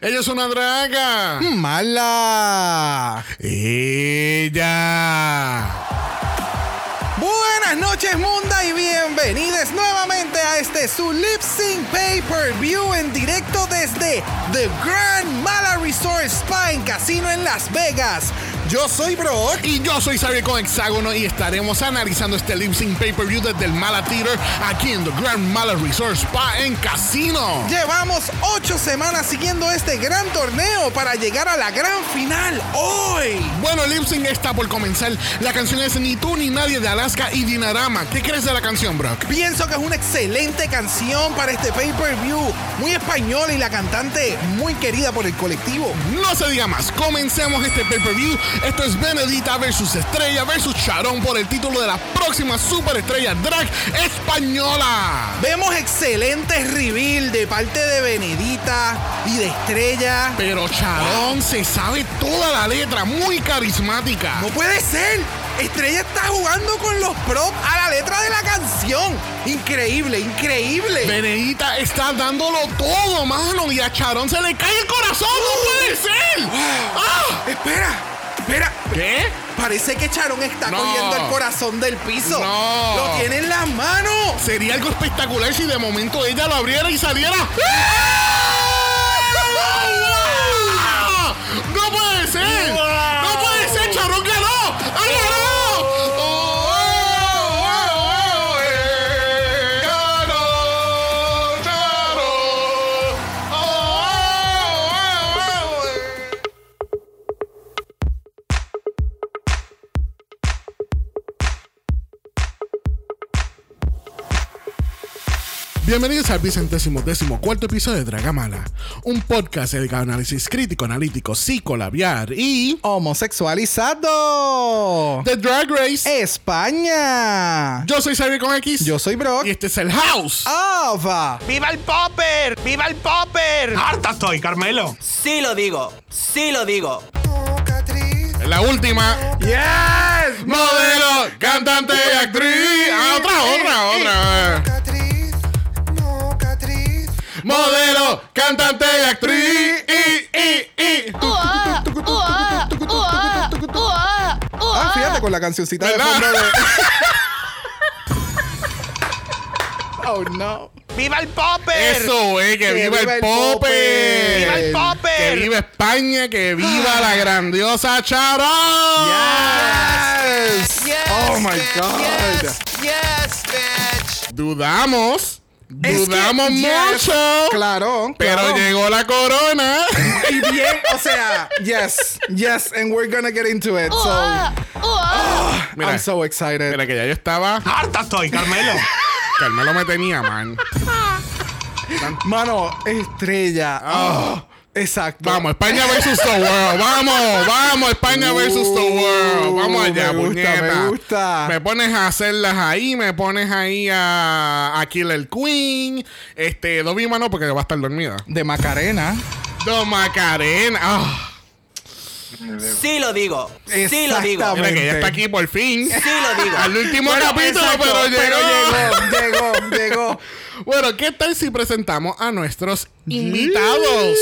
Ella es una draga. Mala. Ella. Buenas noches, Munda, y bienvenidos nuevamente a este su Lip Sync Pay Per View en directo desde The Grand Mala Resort Spa en Casino en Las Vegas. Yo soy Brock. Y yo soy Xavier con Hexágono y estaremos analizando este lip sync pay-per-view desde el Mala Theater aquí en The Grand Mala Resort Spa en Casino. Llevamos ocho semanas siguiendo este gran torneo para llegar a la gran final hoy. Bueno, lip sync está por comenzar. La canción es Ni tú ni nadie de Alaska y Dinarama. ¿Qué crees de la canción, Brock? Pienso que es una excelente canción para este pay-per-view. Muy española y la cantante muy querida por el colectivo. No se diga más. Comencemos este pay-per-view. Esto es Benedita versus Estrella versus Charón por el título de la próxima superestrella drag española. Vemos excelentes reveal de parte de Benedita y de Estrella. Pero Charón se sabe toda la letra, muy carismática. No puede ser. Estrella está jugando con los props a la letra de la canción. Increíble, increíble. Benedita está dándolo todo, mano. Y a Charón se le cae el corazón. ¡No puede ser! ¡Ah! Espera, espera. ¿Qué? Parece que Charón está No. cogiendo el corazón del piso. No. Lo tiene en las manos. Sería algo espectacular si de momento ella lo abriera y saliera. ¡Ah! ¡No puede ser! ¡No Bienvenidos al vicentésimo décimo cuarto episodio de Dragamala, un podcast de análisis crítico, analítico, psicolabiar y Homosexualizado. The Drag Race. España. Yo soy Xavier con X Yo soy Brock. y este es el House. Ava. ¡Viva el popper! ¡Viva el popper! Harta estoy, Carmelo. Sí lo digo, sí lo digo. La última. Yes. Modelo, cantante y actriz. Ah, otra, otra, otra. Modelo, cantante y actriz. Y, y, y. Ah, fíjate con la cancioncita de fondo de... Oh no. ¡Viva el popper! Eso, eh, que, viva, el Popper. ¡Viva el popper! Que viva España, que viva la grandiosa. Yes. Yes, Oh my bitch, God. Yes, yes, bitch. Dudamos, Es dudamos yes, mucho. Claro. Pero claro. llegó la corona. Y bien, o sea, yes, yes, and we're gonna get into it. So, Mira, I'm so excited. mira que ya yo estaba. Harta estoy, Carmelo. Carmelo me tenía, man. Mano, estrella. Oh, exacto. Vamos, España versus the world. Vamos, vamos, España versus the world. Vamos allá, me gusta, puñeta. me gusta. Me pones a hacerlas ahí, me pones ahí a, a Killer Queen. Este, Dobby mano porque va a estar dormida. De Macarena. Do Macarena. Ah, Sí lo digo, sí lo digo. Exactamente. mira que ya está aquí por fin. Sí lo digo. Al último Bueno, capítulo, exacto, pero llegó. llegó, llegó, llegó. Bueno, ¿qué tal si presentamos a nuestros invitados?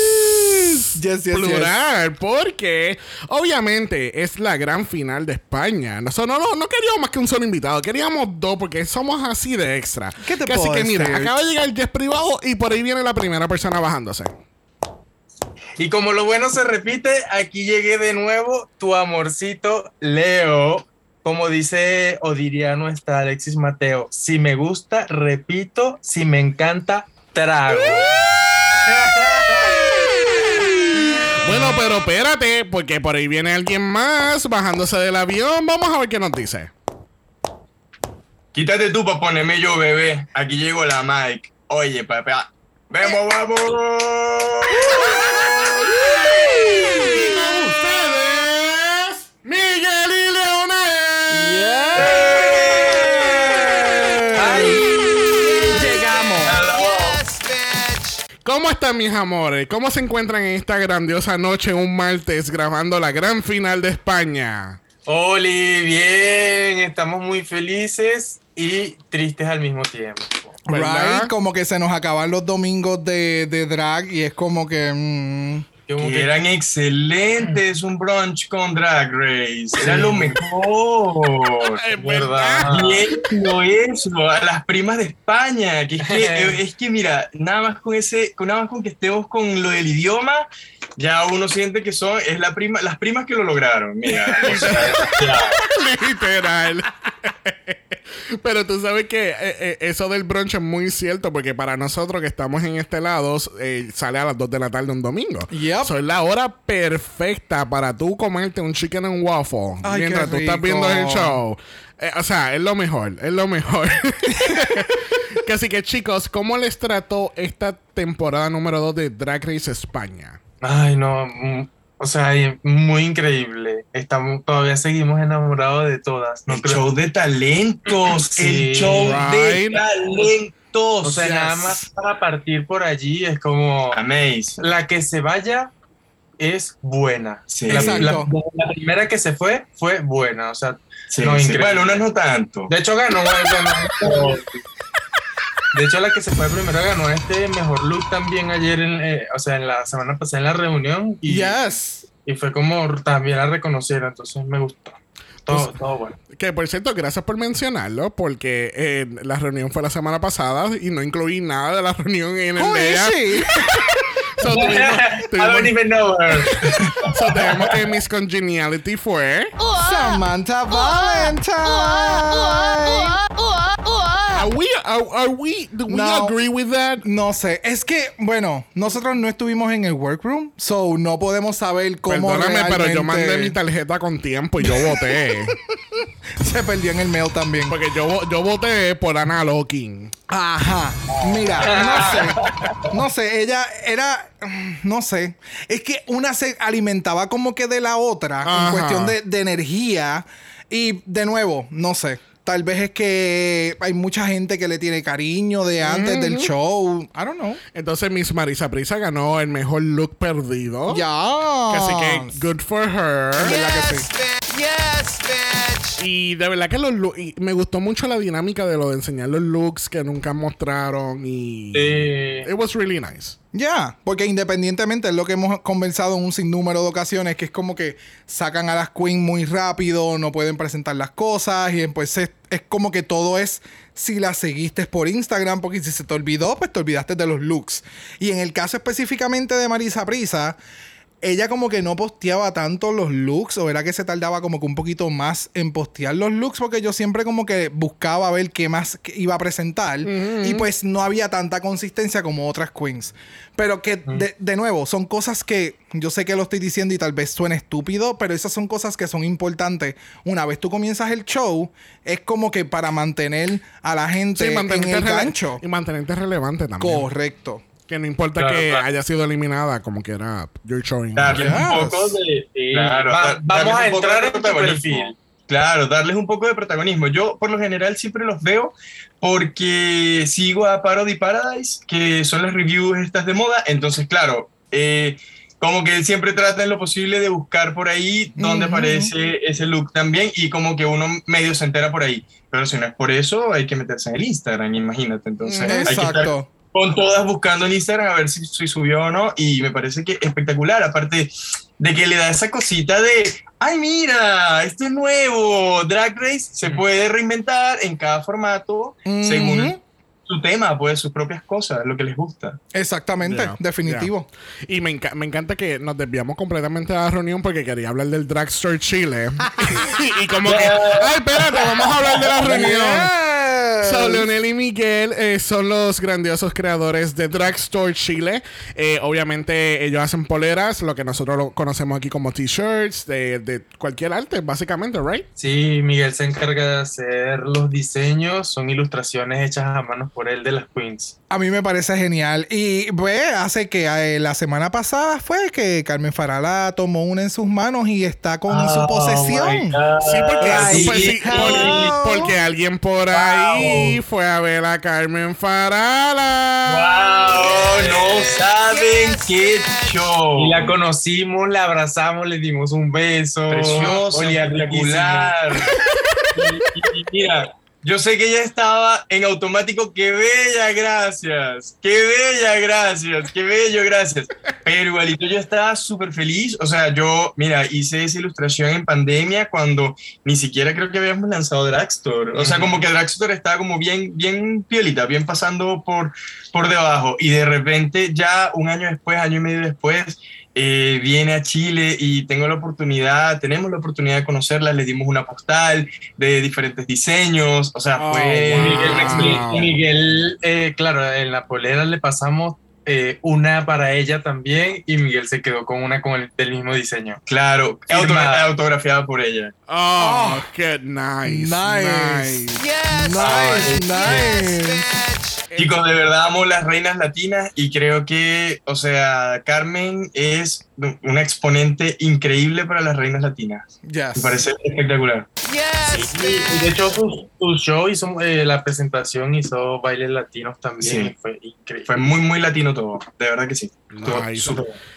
Yes, yes, Plural, porque obviamente es la gran final de España. Nosotros no, no, no queríamos más que un solo invitado, queríamos dos porque somos así de extra. ¿Qué te Así puedo que mira, decir? acaba de llegar el jet privado y por ahí viene la primera persona bajándose. Y como lo bueno se repite, aquí llegué de nuevo, tu amorcito Leo. Como dice o diría nuestra Alexis Mateo, si me gusta, repito, si me encanta, trago. Bueno, pero espérate, porque por ahí viene alguien más bajándose del avión. Vamos a ver qué nos dice. Quítate tú para ponerme yo, bebé. Aquí llegó la Mike. Oye, papá. ¡Vamos, vamos! ¿Cómo están mis amores? ¿Cómo se encuentran en esta grandiosa noche, un martes, grabando la gran final de España? Oli, bien, estamos muy felices y tristes al mismo tiempo. ¿Verdad? Right, como que se nos acaban los domingos de, de drag y es como que. mm, Que eran excelentes, un brunch con Drag Race. Era lo mejor. Es verdad. Y eso, a las primas de España, que es que, es que mira, nada más con ese, con nada más con que estemos con lo del idioma, ya uno siente que son, es la prima, las primas que lo lograron, mira. o sea, ya. Literal. Pero tú sabes que eh, eh, eso del brunch es muy cierto porque para nosotros que estamos en este lado eh, sale a las 2 de la tarde un domingo. Yep. So, es la hora perfecta para tú comerte un chicken and waffle Ay, mientras tú estás viendo el show. Eh, o sea, es lo mejor, es lo mejor. que así que chicos, ¿cómo les trató esta temporada número 2 de Drag Race España? Ay, no, mm, o sea, muy increíble. Estamos, todavía seguimos enamorados de todas. el show de talentos, el show de talentos. O sea, nada más para partir por allí es como Amaze. La que se vaya es buena. La, Exacto. la- la primera que se fue fue buena. O sea, no, sí. increíble. Bueno, una no tanto. De hecho, ganó. ganó- de hecho, la que se fue primero ganó este mejor look también ayer, en, eh, o sea, en la semana pasada en la reunión. Y, Yes. y fue como también la reconocieron, entonces me gustó. Todo, Pues- todo bueno. Que por cierto, gracias por mencionarlo, porque eh, la reunión fue la semana pasada y no incluí nada de la reunión en el? So, tuvimos, I don't even know her. so, tenemos que Miss Congeniality fue. Samantha Valentine. Are we, are, are we, do we No. agree with that? No sé, es que, bueno, nosotros no estuvimos en el workroom, so no podemos saber cómo Perdóname, pero yo realmente mandé mi tarjeta con tiempo y yo voté. se perdió en el mail también. porque yo, yo voté por Ana Locking. Ajá. Mira, no sé. No sé, ella era. No sé. Es que una se alimentaba como que de la otra Ajá. en cuestión de, de energía. Y de nuevo, no sé. Tal vez es que hay mucha gente que le tiene cariño de antes del show. I don't know. Entonces Miss Marisa Prisa ganó el mejor look perdido. Ya. Así que good for her. ¿Verdad que sí? Yes, bitch. Y de verdad que los me gustó mucho la dinámica de lo de enseñar los looks que nunca mostraron y Sí. it was really nice. Ya, porque independientemente es lo que hemos conversado en un sinnúmero de ocasiones, que es como que sacan a las queens muy rápido, no pueden presentar las cosas y pues es, es como que todo es si las seguiste por Instagram, porque si se te olvidó, pues te olvidaste de los looks. Y en el caso específicamente de Marisa Prisa, ella como que no posteaba tanto los looks o era que se tardaba como que un poquito más en postear los looks porque yo siempre como que buscaba ver qué más iba a presentar y pues no había tanta consistencia como otras queens. Pero que de, de nuevo son cosas que yo sé que lo estoy diciendo y tal vez suene estúpido, pero esas son cosas que son importantes. Una vez tú comienzas el show, es como que para mantener a la gente en mantenerte el gancho. Y mantenerte relevante también. Correcto. Que no importa Claro, que claro. haya sido eliminada, como que era you're showing. Darles Yes. un poco de. sí. Claro, Va- vamos a entrar en tu protagonismo. perfil. Claro, darles un poco de protagonismo. Yo, por lo general, siempre los veo porque sigo a Parody Paradise, que son las reviews estas de moda. Entonces, claro, eh, como que siempre trata en lo posible de buscar por ahí donde Ujú. aparece ese look también y como que uno medio se entera por ahí. Pero si no es por eso, hay que meterse en el Instagram, imagínate. Entonces, hay que estar Exacto. Con todas buscando en Instagram a ver si, si subió o no y me parece que espectacular, aparte de que le da esa cosita de, ay mira, esto es nuevo, Drag Race se puede reinventar en cada formato según su tema, pues sus propias cosas, lo que les gusta. Exactamente, Yeah, definitivo. Y me, enca- me encanta que nos desviamos completamente de la reunión porque quería hablar del Dragstore Chile. y como que, ay, espérate, vamos a hablar de la reunión. So, Leonel y Miguel eh, son los grandiosos creadores de Dragstore Chile. Eh, obviamente, ellos hacen poleras, lo que nosotros lo conocemos aquí como t-shirts, de, de cualquier arte, básicamente, ¿right? Sí, Miguel se encarga de hacer los diseños, son ilustraciones hechas a manos por él de las Queens. A mí me parece genial. Y pues hace que eh, la semana pasada fue que Carmen Farala tomó una en sus manos y está con Oh su posesión. Sí, porque, Ay, pues, sí, hija. por- porque alguien por ahí fue a ver a Carmen Farala. ¡Wow! No saben qué show. Y la conocimos, la abrazamos, le dimos un beso. Precioso, Olía espectacular. espectacular. y, y- y mira, yo sé que ella estaba en automático. ¡Qué bella, gracias! ¡Qué bella, gracias! ¡Qué bello, gracias! Pero igualito yo estaba súper feliz. O sea, yo, mira, hice esa ilustración en pandemia cuando ni siquiera creo que habíamos lanzado Dragstore. O sea, como que Dragstore estaba como bien, bien piolita, bien pasando por, por debajo. Y de repente, ya un año después, año y medio después, eh, viene a Chile y tengo la oportunidad, tenemos la oportunidad de conocerla, le dimos una postal de diferentes diseños, o sea, Oh, fue wow. Miguel, eh, claro, en la polera le pasamos eh, una para ella también y Miguel se quedó con una con el del mismo diseño. Claro, autogra- autografiada por ella. Oh, qué nice. Nice. Nice. Nice, nice. Chicos, de verdad amo las reinas latinas y creo que, o sea, Carmen es una exponente increíble para las reinas latinas. Yes. Me parece espectacular. Y de hecho, su, su show hizo eh, la presentación, hizo bailes latinos también. Sí. Fue increíble. Fue muy, muy latino todo, de verdad que sí.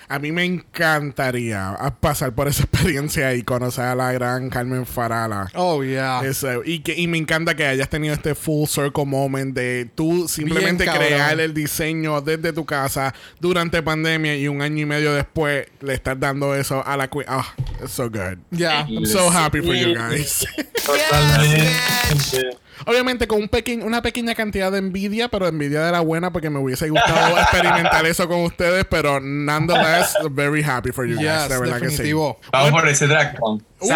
A mí me encantaría pasar por esa experiencia y conocer a la gran Carmen Farala. Oh, yeah. Eso, y, que, y me encanta que hayas tenido este full circle moment de tú simplemente Bien crear el diseño desde tu casa durante pandemia y un año y medio después le estás dando eso a la queen. Ah, it's so good. Yeah. I'm so happy for you guys. Totalmente. Obviamente con un pequeño, una pequeña cantidad de envidia, pero envidia de la buena porque me hubiese gustado experimentar eso con ustedes, pero nonetheless, very happy for you guys. Yes, de verdad que sí. Vamos por ese drag con. Uh, yeah.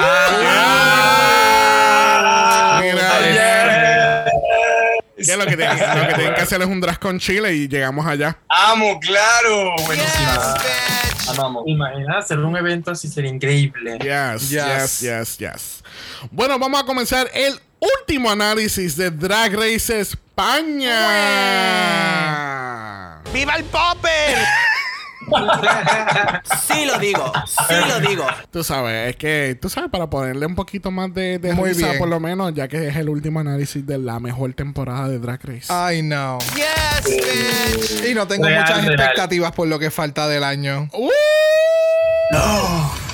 Mira, Yeah. que lo que, tienen, lo que tienen que hacer es un drag con Chile y llegamos allá. Amo, claro. Buenísima. Amamos. Imagina hacer un evento así sería increíble. Yes, Yes. yes, yes, yes. Bueno, vamos a comenzar el último análisis de Drag Race España. ¡Viva el Popper! sí lo digo, sí lo digo. Tú sabes, es que, tú sabes, para ponerle un poquito más de, de Muy risa, bien. por lo menos, ya que es el último análisis de la mejor temporada de Drag Race. I know. Yes, bitch. Y no tengo Real, muchas real. expectativas por lo que falta del año. Uh,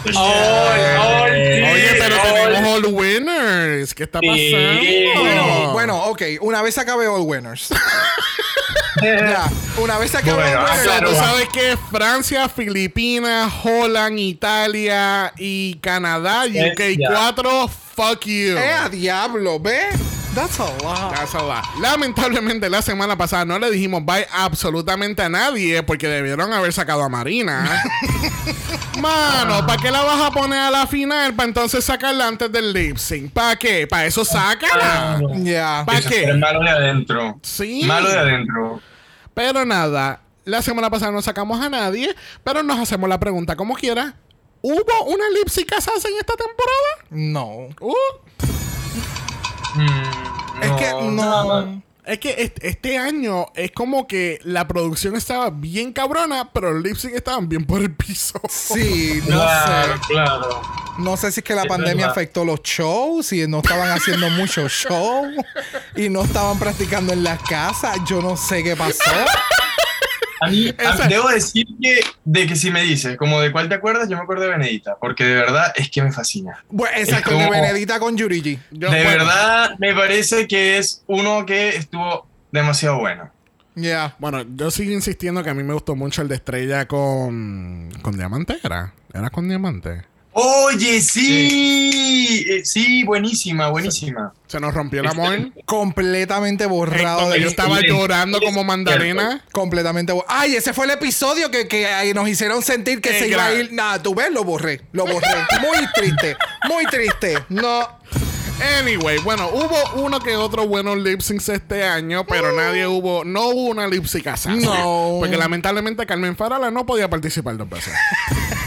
Sí, Oye, pero tenemos all winners. ¿Qué está pasando? Sí. Bueno, bueno, ok. Una vez acabe All Winners. ya. Una vez acabe Bueno, All Winners. claro. Tú sabes que Francia, Filipinas, Holland, Italia y Canadá, UK Eh, ya. 4, fuck you. ¡Eh, a diablo! ¿Ve? That's a lot. That's a lot. Lamentablemente la semana pasada no le dijimos bye absolutamente a nadie porque debieron haber sacado a Marina. Mano, ¿para qué la vas a poner a la final para entonces sacarla antes del lip sync? ¿Para qué? ¿Para eso sácala? Ya. ¿Para Eso qué? es malo de adentro. Sí. Malo de adentro. Pero nada, la semana pasada no sacamos a nadie, pero nos hacemos la pregunta como quiera. ¿Hubo una lip sync assassin en esta temporada? No. Uh, Mm, Es que no. es que este, año es como que la producción estaba bien cabrona, pero los lip sync estaban bien por el piso. Sí, no Claro, sé. claro. No sé si es que la Es pandemia verdad. afectó los shows, si no estaban haciendo muchos shows y no estaban practicando en las casas. Yo no sé qué pasó. A mí, a- debo decir que, de que si me dices, como de cuál te acuerdas, yo me acuerdo de Benedita, porque de verdad es que me fascina. Bueno, exacto, Es de como- Benedita con Yurigi. Yo- de bueno, verdad, me parece que es uno que estuvo demasiado bueno. Ya. Bueno, yo sigo insistiendo que a mí me gustó mucho el de estrella con. con diamante, ¿era? ¿Era con diamante? Oye, sí, Eh, sí, buenísima, buenísima. Se nos rompió el amor. Completamente borrado yo estaba llorando como mandarina. Completamente borrado. Ay, ese fue el episodio que, que ay, nos hicieron sentir que Qué se iba a ir. Nada, tú ves, lo borré. Lo borré. Muy triste. Muy triste. No. Anyway, bueno, hubo uno que otro buenos lip syncs este año, pero nadie hubo, no hubo una lip sync. No. Porque lamentablemente Carmen Farala no podía participar dos veces.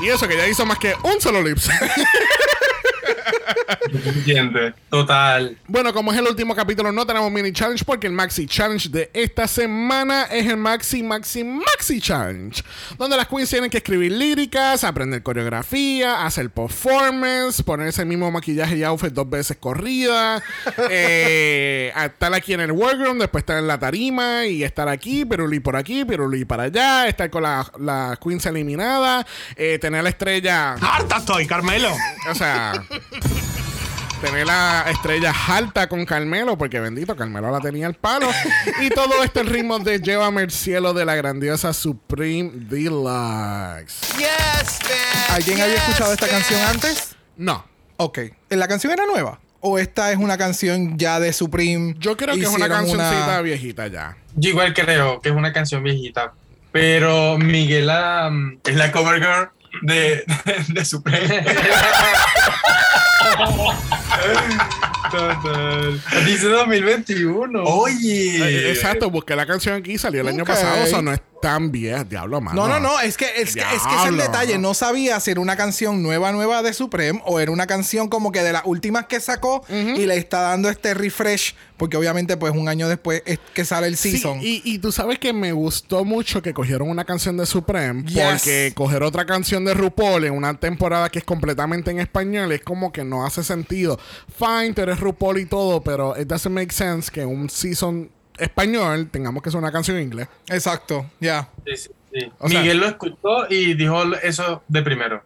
y eso que ya hizo más que un solo lip sync. Suficiente. Total. Bueno, como es el último capítulo, no tenemos mini challenge porque el maxi challenge de esta semana es el maxi, maxi, maxi challenge. Donde las queens tienen que escribir líricas, aprender coreografía, hacer performance, ponerse el mismo maquillaje y outfit dos veces corrida, eh, estar aquí en el workroom, después estar en la tarima y estar aquí, pirulí por aquí, pirulí para allá, estar con las la queens eliminadas, eh, tener la estrella, ¡Harta estoy, Carmelo! o sea... tener la estrella alta con Carmelo, porque bendito, Carmelo la tenía al palo. y todo este ritmo de Llévame el cielo de la grandiosa Supreme Deluxe. Yes, man. ¿Alguien había escuchado esta man. canción antes? No. Ok. ¿La canción era nueva? ¿O esta es una canción ya de Supreme? Yo creo que es una cancioncita viejita ya. Yo igual creo que es una canción viejita. Pero Miguela mm, es la cover girl de, de, de. Dice 2021. Oye. Eh, Exacto, busqué la canción aquí salió el año Ok. pasado. O sea, no es tan vieja. Diablo, mano. No, no, no, es que es, que, es que es el detalle. No sabía si era una canción nueva, nueva de Supreme o era una canción como que de las últimas que sacó y le está dando este refresh, porque obviamente, pues un año después es que sale el Sí, season. y, y tú sabes que me gustó mucho que cogieron una canción de Supreme Yes. porque coger otra canción de RuPaul en una temporada que es completamente en español es como que no hace sentido. Fine, eres RuPaul y todo, pero it doesn't make sense que un season español tengamos que hacer una canción en inglés. Exacto, ya. Sí, sí, sí. O sea- Miguel lo escuchó y dijo eso de primero.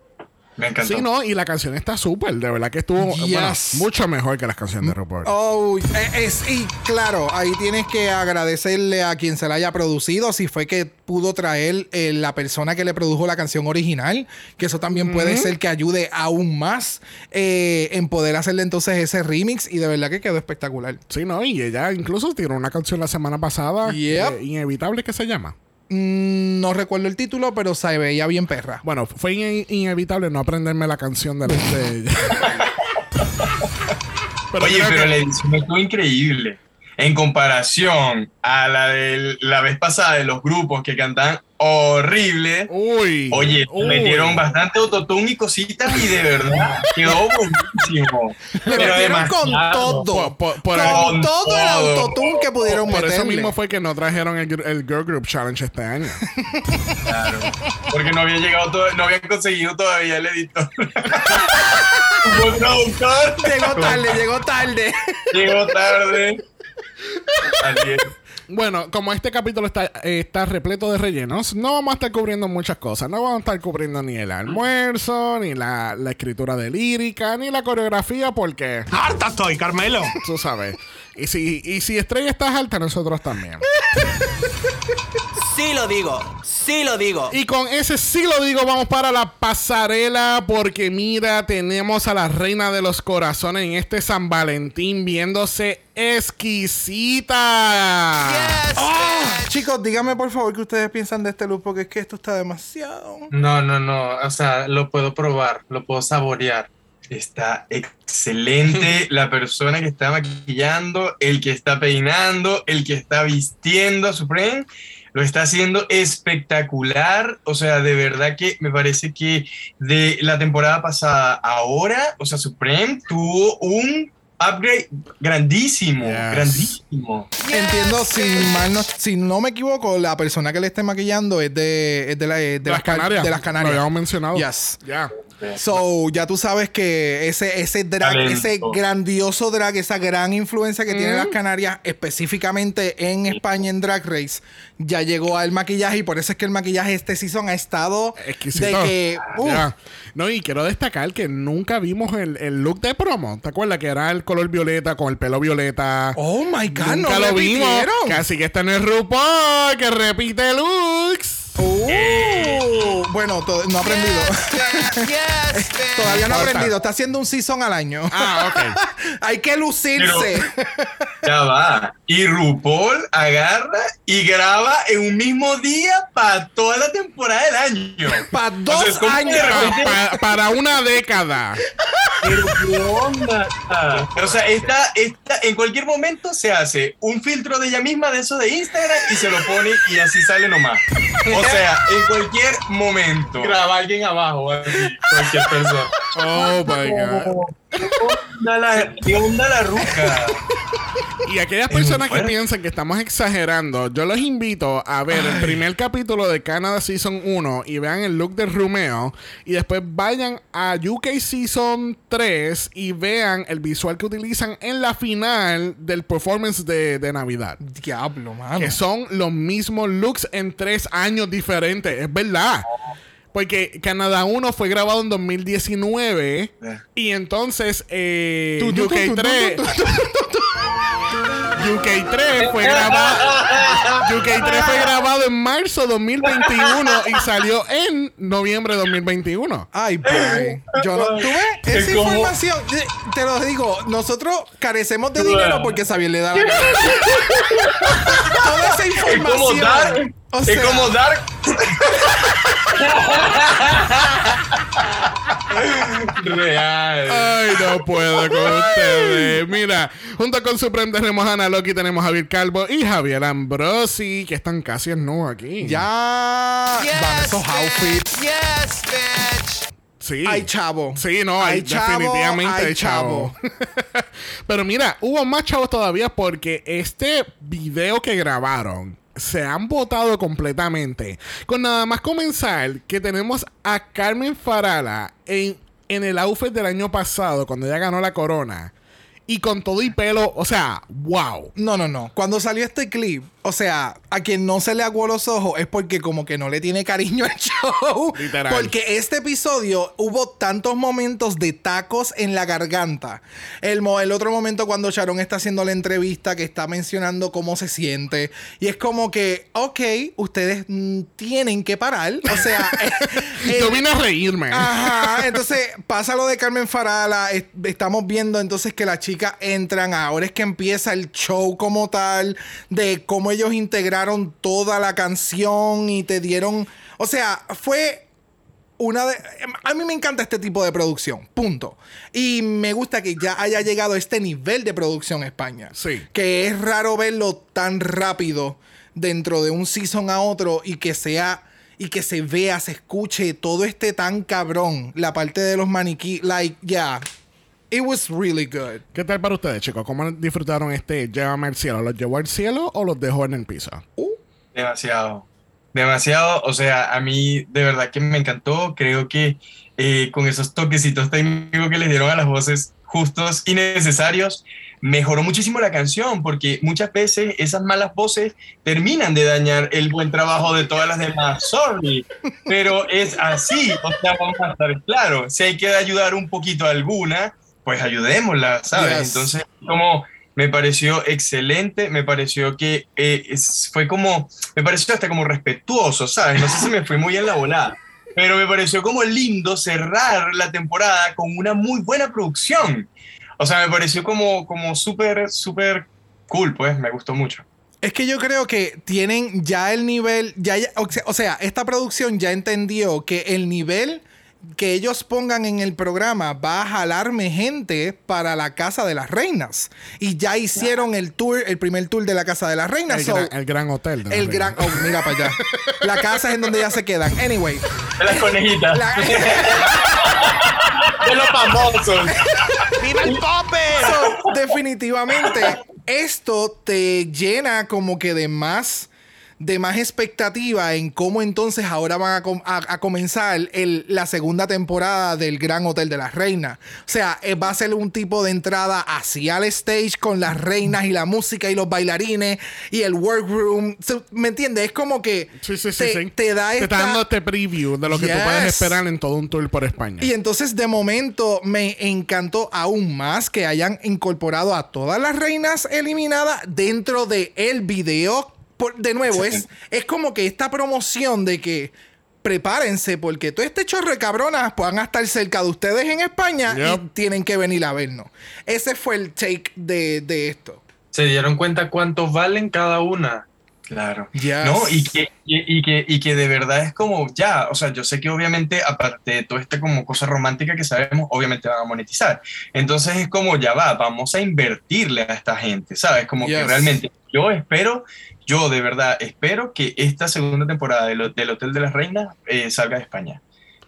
Me encantó. Sí, no, y la canción está súper, de verdad que estuvo Yes. bueno, mucho mejor que las canciones de RuPaul. Oh, eh, es, y claro, ahí tienes que agradecerle a quien se la haya producido, si fue que pudo traer eh, la persona que le produjo la canción original, que eso también puede ser que ayude aún más eh, en poder hacerle entonces ese remix y de verdad que quedó espectacular. Sí, no, y ella incluso tiró una canción la semana pasada, Yep. eh, Inevitable, que se llama. Mm, no recuerdo el título, pero se veía bien perra. Bueno, fue in- inevitable no aprenderme la canción de, la- de ella. Pero Oye, pero que- la edición estuvo increíble. En comparación a la de la vez pasada de los grupos que cantan horrible. Uy. Oye, uy. metieron bastante autotune y cositas y de verdad quedó buenísimo. Le Pero metieron con todo. Por- por- por con el- todo el autotune que pudieron Por eso mismo fue que no trajeron el, Girl Group Challenge este año. Claro. Porque no había llegado todo- no habían conseguido todavía el editor. Llegó tarde, llegó tarde. Llegó tarde. Así es. Bueno, como este capítulo está, eh, está repleto de rellenos, no vamos a estar cubriendo muchas cosas. No vamos a estar cubriendo ni el almuerzo, ni la, la escritura de lírica, ni la coreografía, porque ¡Harta estoy, Carmelo! tú sabes. Y si, y si Estrella está alta, nosotros también. Sí lo digo, sí lo digo. Y con ese sí lo digo, vamos para la pasarela porque mira, tenemos a la reina de los corazones en este San Valentín viéndose exquisita. Yes, Ah, chicos, díganme por favor qué ustedes piensan de este look, porque es que esto está demasiado. No, no, no. O sea, lo puedo probar, lo puedo saborear. Está excelente la persona que está maquillando, el que está peinando, el que está vistiendo a Supreme. Lo está haciendo espectacular. O sea, de verdad que me parece que de la temporada pasada a ahora, o sea, Supreme tuvo un upgrade grandísimo, Yes. grandísimo. Entiendo, si mal no, si no me equivoco, la persona que le esté maquillando es de, es de, la- de De, las Cal- Canarias. De las Lo Canarias. habíamos mencionado. Yes. Ya. So, ya tú sabes que ese, ese drag, Talento. ese grandioso drag, esa gran influencia que tiene las Canarias, específicamente en España en Drag Race, ya llegó al maquillaje y por eso es que el maquillaje este season ha estado Exquisito. de que uh, Ya. No, y quiero destacar que nunca vimos el, el look de promo. ¿Te acuerdas? Que era el color violeta con el pelo violeta. Oh my god, Nunca no lo vimos. Casi que está en el RuPaul, que repite looks. Uh, bueno, to- no ha aprendido. Yes. Todavía no ha aprendido. Está haciendo un season al año. Ah, ok. Hay que lucirse. Ya va. Y RuPaul agarra y graba en un mismo día para toda la temporada del año. Pa' O sea, dos años. repente, pa- para una década. ¿pero qué onda? O sea, esta, esta, en cualquier momento se hace un filtro de ella misma de eso de Instagram y se lo pone y así sale nomás. O sea, en cualquier momento. Graba alguien abajo, así, cualquier persona. Oh my God. ¿Qué onda la, qué onda la ruca? Y aquellas personas que piensan que estamos exagerando, yo los invito a ver el primer capítulo de Canada Season 1 y vean el look de Rumeo. Y después vayan a UK Season 3 y vean el visual que utilizan en la final del performance de, de Navidad. Diablo, mano. Que son los mismos looks en tres años diferentes. Es verdad. Porque Canadá 1 fue grabado en 2019 y entonces eh, UK 3 UK 3 fue grabado UK 3 fue grabado en marzo 2021 y salió en noviembre 2021. Ay, pues. Yo no. ¿Tú ves? Esa información, eh, te lo digo, nosotros carecemos de dinero porque Xavier le da la. Toda esa Es como información. O es sea, como Dark. Real. Ay, no puedo con ustedes. Mira, junto con Supreme tenemos a Ana Loki, tenemos a Javier Calvo y Javier Ambrosi, que están casi en nuevo aquí. Ya. Yes, Van esos bitch. outfits. Yes, bitch. Sí. Hay chavo. Sí, no, hay, Hay chavo, definitivamente hay hay chavo. Pero mira, hubo más chavos todavía porque este video que grabaron se han votado completamente. Con nada más comenzar, que tenemos a Carmen Farala en, en el outfit del año pasado, cuando ella ganó la corona. Y con todo y pelo, o sea, wow. No, no, no. Cuando salió este clip, o sea, a quien no se le aguó los ojos es porque como que no le tiene cariño al show. Literal. Porque este episodio hubo tantos momentos de tacos en la garganta. El, el otro momento cuando Sharon está haciendo la entrevista que está mencionando cómo se siente. Y es como que, ok, ustedes mm, tienen que parar. O sea, eh, Yo eh, vine a reírme. Ajá, entonces pasa lo de Carmen Farala, es- estamos viendo entonces que las chicas entran, ahora es que empieza el show como tal, de cómo ellos integraron toda la canción y te dieron, o sea, fue una de... A mí me encanta este tipo de producción, punto. Y me gusta que ya haya llegado a este nivel de producción España. Sí. Que es raro verlo tan rápido dentro de un season a otro y que sea... Y que se vea, se escuche todo este tan cabrón. La parte de los maniquí. Like, yeah. It was really good. ¿Qué tal para ustedes, chicos? ¿Cómo disfrutaron este Llévame al cielo? ¿Los llevó al cielo o los dejó en el piso? Demasiado. Demasiado. O sea, a mí de verdad que me encantó. Creo que eh, con esos toquecitos técnicos que les dieron a las voces justos y necesarios, mejoró muchísimo la canción, porque muchas veces esas malas voces terminan de dañar el buen trabajo de todas las demás. Sorry, pero es así. O sea, vamos a estar claros. Si hay que ayudar un poquito a alguna, pues ayudémosla, ¿sabes? Yes. Entonces, como me pareció excelente, me pareció que eh, es- fue como, me pareció hasta como respetuoso, ¿sabes? No sé si me fui muy en la volada, pero me pareció como lindo cerrar la temporada con una muy buena producción. O sea, me pareció como, como súper, súper cool, pues, me gustó mucho. Es que yo creo que tienen ya el nivel, ya, ya- o sea- o sea, esta producción ya entendió que el nivel que ellos pongan en el programa va a jalarme gente para la Casa de las Reinas. Y ya hicieron el tour, el primer tour de la Casa de las Reinas. El, so, gran, el gran hotel. de el gran... Oh, mira para allá. La casa es en donde ya se quedan. Anyway. De las conejitas, la- de los famosos. ¡Viva el tope! So, definitivamente, esto te llena como que de más de más expectativa en cómo entonces ahora van a, com- a- a comenzar el- la segunda temporada del Gran Hotel de las Reinas. O sea, eh, va a ser un tipo de entrada hacia el stage con las reinas y la música y los bailarines y el workroom. ¿Me entiendes? Es como que Sí, sí, sí, te, sí. te da Te esta... está dando este preview de lo que tú puedes esperar en todo un tour por España. Y entonces de momento me encantó aún más que hayan incorporado a todas las reinas eliminadas dentro de el video. Por- de nuevo, es, es como que esta promoción de que prepárense porque todo este chorro de cabronas van a estar cerca de ustedes en España y tienen que venir a vernos. Ese fue el take de, de esto. ¿Se dieron cuenta cuántos valen cada una? Claro. Yes. ¿No? Y que, y, y que, y que de verdad es como ya, o sea, yo sé que obviamente, aparte de toda esta como cosa romántica que sabemos, obviamente van a monetizar. Entonces es como ya va, vamos a invertirle a esta gente, ¿sabes? Como que Yes. realmente yo espero, yo de verdad espero que esta segunda temporada del, del Hotel de las Reinas eh, salga de España.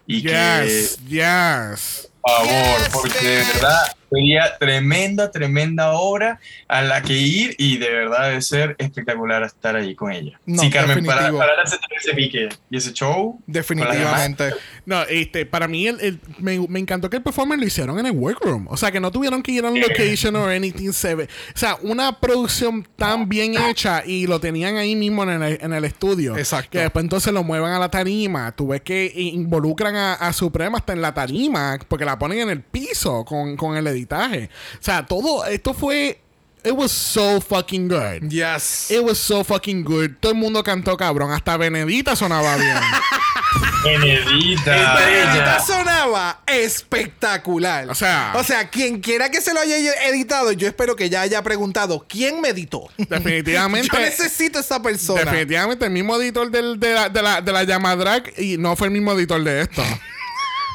Y que, Yes, yes. por favor, Yes, porque de verdad Sería tremenda, tremenda obra a la que ir y de verdad debe ser espectacular estar ahí con ella. No, sí, Carmen, para, para ese, ese pique y ese show. Definitivamente. No, este, para mí el, el- me, me encantó que el performance lo hicieron en el workroom. O sea, que no tuvieron que ir a un location o anything. Se ve. O sea, una producción tan bien hecha y lo tenían ahí mismo en el, en el estudio. Exacto. Que después entonces lo muevan a la tarima. Tú ves que involucran a, a Suprema hasta en la tarima porque la ponen en el piso con, con el editaje. O sea, todo esto fue. It was so fucking good. Yes. It was so fucking good. Todo el mundo cantó cabrón. Hasta Benedita sonaba bien. Benedita. Benedita sonaba espectacular. O sea- o sea, quien quiera que se lo haya editado, yo espero que ya haya preguntado quién me editó. Definitivamente. yo necesito esa persona. Definitivamente el mismo editor del- de, la, de, la, de la y no fue el mismo editor de esto.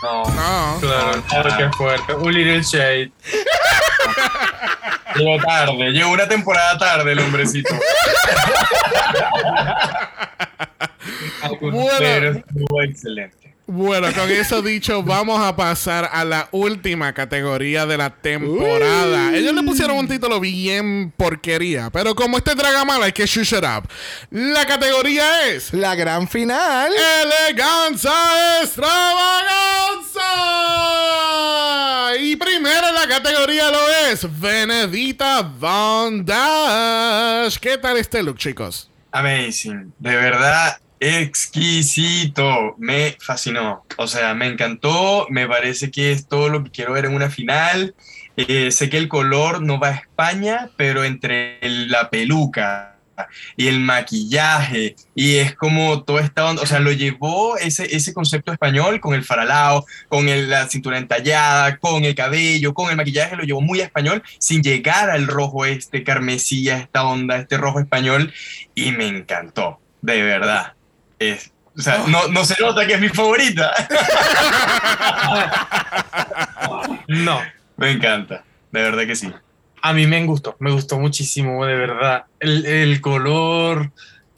No. No. Claro, claro que fuerte. Un little shade. Llegó tarde, llegó una temporada tarde el hombrecito. Bueno. Pero estuvo excelente. Bueno, con eso dicho, vamos a pasar a la última categoría de la temporada. Ellos le pusieron un título bien porquería, pero como este Dragamala hay que shush it up. La categoría es La gran final. Eleganza Extravaganza. Categoría lo es Benedita Von Dash. ¿Qué tal este look, chicos? Amazing, de verdad exquisito, me fascinó, o sea, me encantó, me parece que es todo lo que quiero ver en una final. Eh, sé que el color no va a España, pero entre la peluca y el maquillaje y es como todo esta onda, o sea, lo llevó ese, ese concepto español con el faralao, con el- la cintura entallada, con el cabello, con el maquillaje, lo llevó muy español sin llegar al rojo este, carmesí, a esta onda, este rojo español y me encantó, de verdad. Es, o sea, no, no se nota que es mi favorita. No, me encanta, de verdad que sí. A mí me gustó, me gustó muchísimo, de verdad. El, color,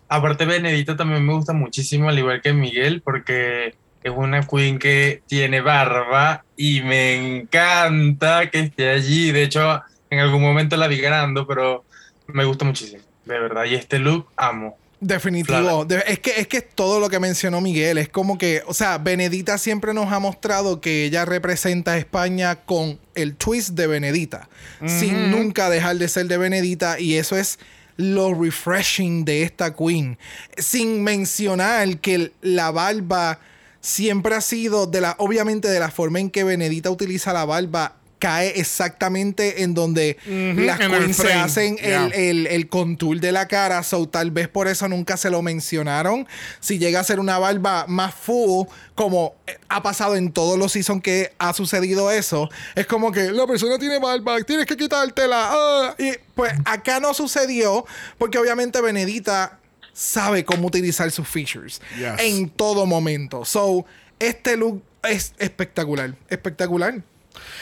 aparte Benedita también me gusta muchísimo, al igual que Miguel, porque es una queen que tiene barba y me encanta que esté allí. De hecho, en algún momento la vi ganando, pero me gusta muchísimo, de verdad. Y este look, amo. Definitivo. De- es, que, es que es todo lo que mencionó Miguel. Es como que, o sea, Benedita siempre nos ha mostrado que ella representa a España con el twist de Benedita, sin nunca dejar de ser de Benedita. Y eso es lo refreshing de esta queen. Sin mencionar que la barba siempre ha sido, de la, obviamente, de la forma en que Benedita utiliza la barba. Cae exactamente en donde las en el queens se hacen Yeah. el, el, el contour de la cara, so tal vez por eso nunca se lo mencionaron. Si llega a ser una barba más full, como eh, ha pasado en todos los seasons que ha sucedido eso, es como que la persona tiene barba, tienes que quitártela. ah, y pues acá no sucedió, porque obviamente Benedita sabe cómo utilizar sus features Yes. en todo momento. So, este look es espectacular, espectacular.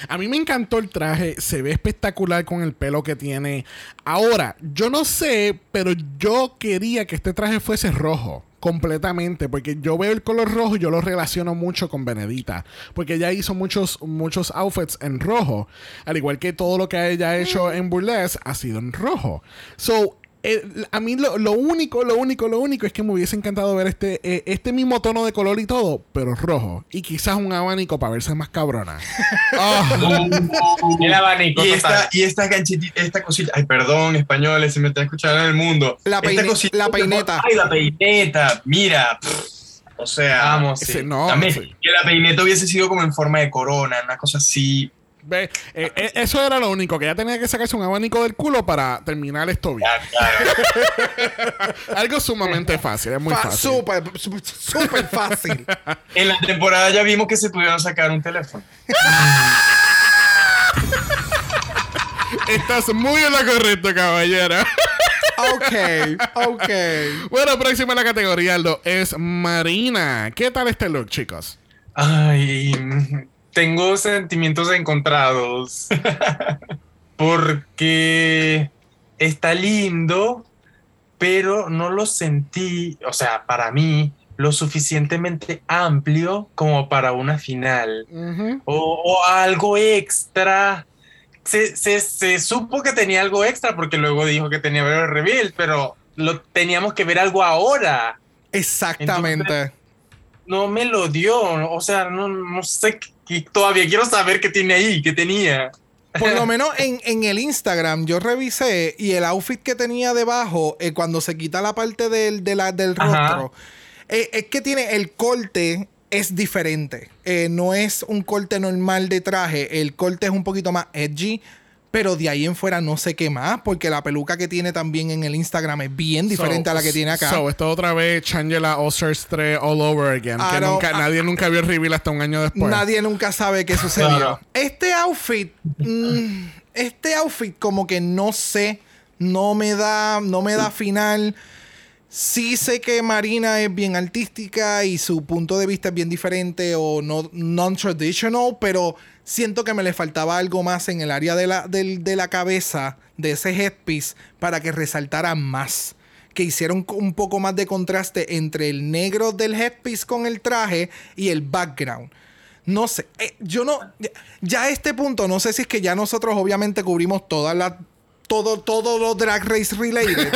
A mí me encantó el traje, se ve espectacular con el pelo que tiene. Ahora, yo no sé, pero yo quería que este traje fuese rojo. Completamente, porque yo veo el color rojo y yo lo relaciono mucho con Benedita. Porque ella hizo muchos, muchos outfits en rojo. Al igual que todo lo que ella ha hecho en Burlesque ha sido en rojo. So, eh, a mí lo, lo único, lo único, lo único es que me hubiese encantado ver este, eh, este mismo tono de color y todo, pero rojo. Y quizás un abanico para verse más cabrona. Ah. El abanico Y total. esta, y esta ganchitita, esta cosita, ay, perdón, españoles, si me está escuchando en el mundo. La peine- cosita- la peineta. Ay, la peineta, mira. pff, o sea, Vamos, Ese sí. no, también, que la peineta hubiese sido como en forma de corona, una cosa así. Ve, eh, eh, eso era lo único, que ella tenía que sacarse un abanico del culo para terminar esto bien. Ya. Algo sumamente fácil, es muy Fa- fácil. Súper, súper- fácil. En la temporada ya vimos que se pudieron sacar un teléfono. Estás muy en lo correcto, caballero. ok, ok. bueno, próxima en la categoría lo es Marina. ¿Qué tal este look, chicos? Ay, tengo sentimientos encontrados. Porque está lindo, pero no lo sentí, o sea, para mí, lo suficientemente amplio como para una final. O, o algo extra se, se, se supo que tenía algo extra porque luego dijo que tenía ver reveal, pero lo teníamos que ver algo ahora. Exactamente. no me lo dio, o sea, no, no sé, qué- todavía quiero saber qué tiene ahí, qué tenía. Por lo menos en, en el Instagram yo revisé y el outfit que tenía debajo, eh, cuando se quita la parte del, de la- del rostro, eh, es que tiene el corte es diferente. Eh, no es un corte normal de traje, el corte es un poquito más edgy. Pero de ahí en fuera no sé qué más, porque la peluca que tiene también en el Instagram es bien diferente So- a la que tiene acá. So, esto otra vez Changela All Stars 3 all over again. I que don't- nunca, I- nadie nunca vio el reveal hasta un año después. Nadie nunca sabe qué sucedió. Claro. Este outfit, mm, este outfit como que no sé, no me da, no me da final. Sí sé que Marina es bien artística y su punto de vista es bien diferente o no non-traditional, pero siento que me le faltaba algo más en el área de la, del- de la cabeza de ese headpiece para que resaltara más. Que hicieron un poco más de contraste entre el negro del headpiece con el traje y el background. No sé, eh, yo no. Ya a este punto, no sé si es que ya nosotros obviamente cubrimos todas las. Todo, todo lo drag race related.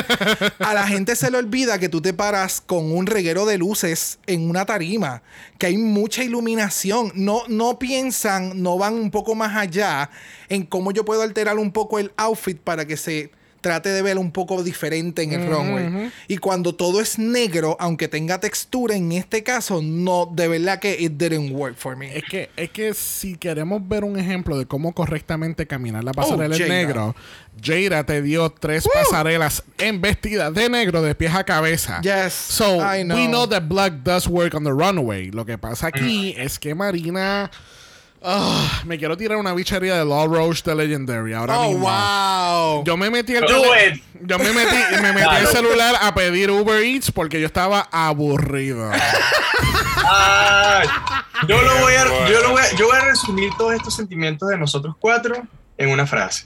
a la gente se le olvida que tú te paras con un reguero de luces en una tarima, que hay mucha iluminación. No, no piensan, no van un poco más allá en cómo yo puedo alterar un poco el outfit para que se trate de ver un poco diferente en el runway. Y cuando todo es negro, aunque tenga textura, en este caso, no, de verdad que it didn't work for me. Es que, es que si queremos ver un ejemplo de cómo correctamente caminar la pasarela Oh, en negro, Jada te dio tres pasarelas en vestidas de negro de pies a cabeza. Yes, So, I know. we know that black does work on the runway. Lo que pasa aquí es que Marina. Ah, me quiero tirar una bichería de Law Roche de Legendary ahora Oh, mismo. wow. Yo me metí el Do tele- it. Yo me metí, me metí el celular a pedir Uber Eats porque yo estaba aburrido. Yo lo voy a, yo lo voy a, yo voy a resumir todos estos sentimientos de nosotros cuatro en una frase.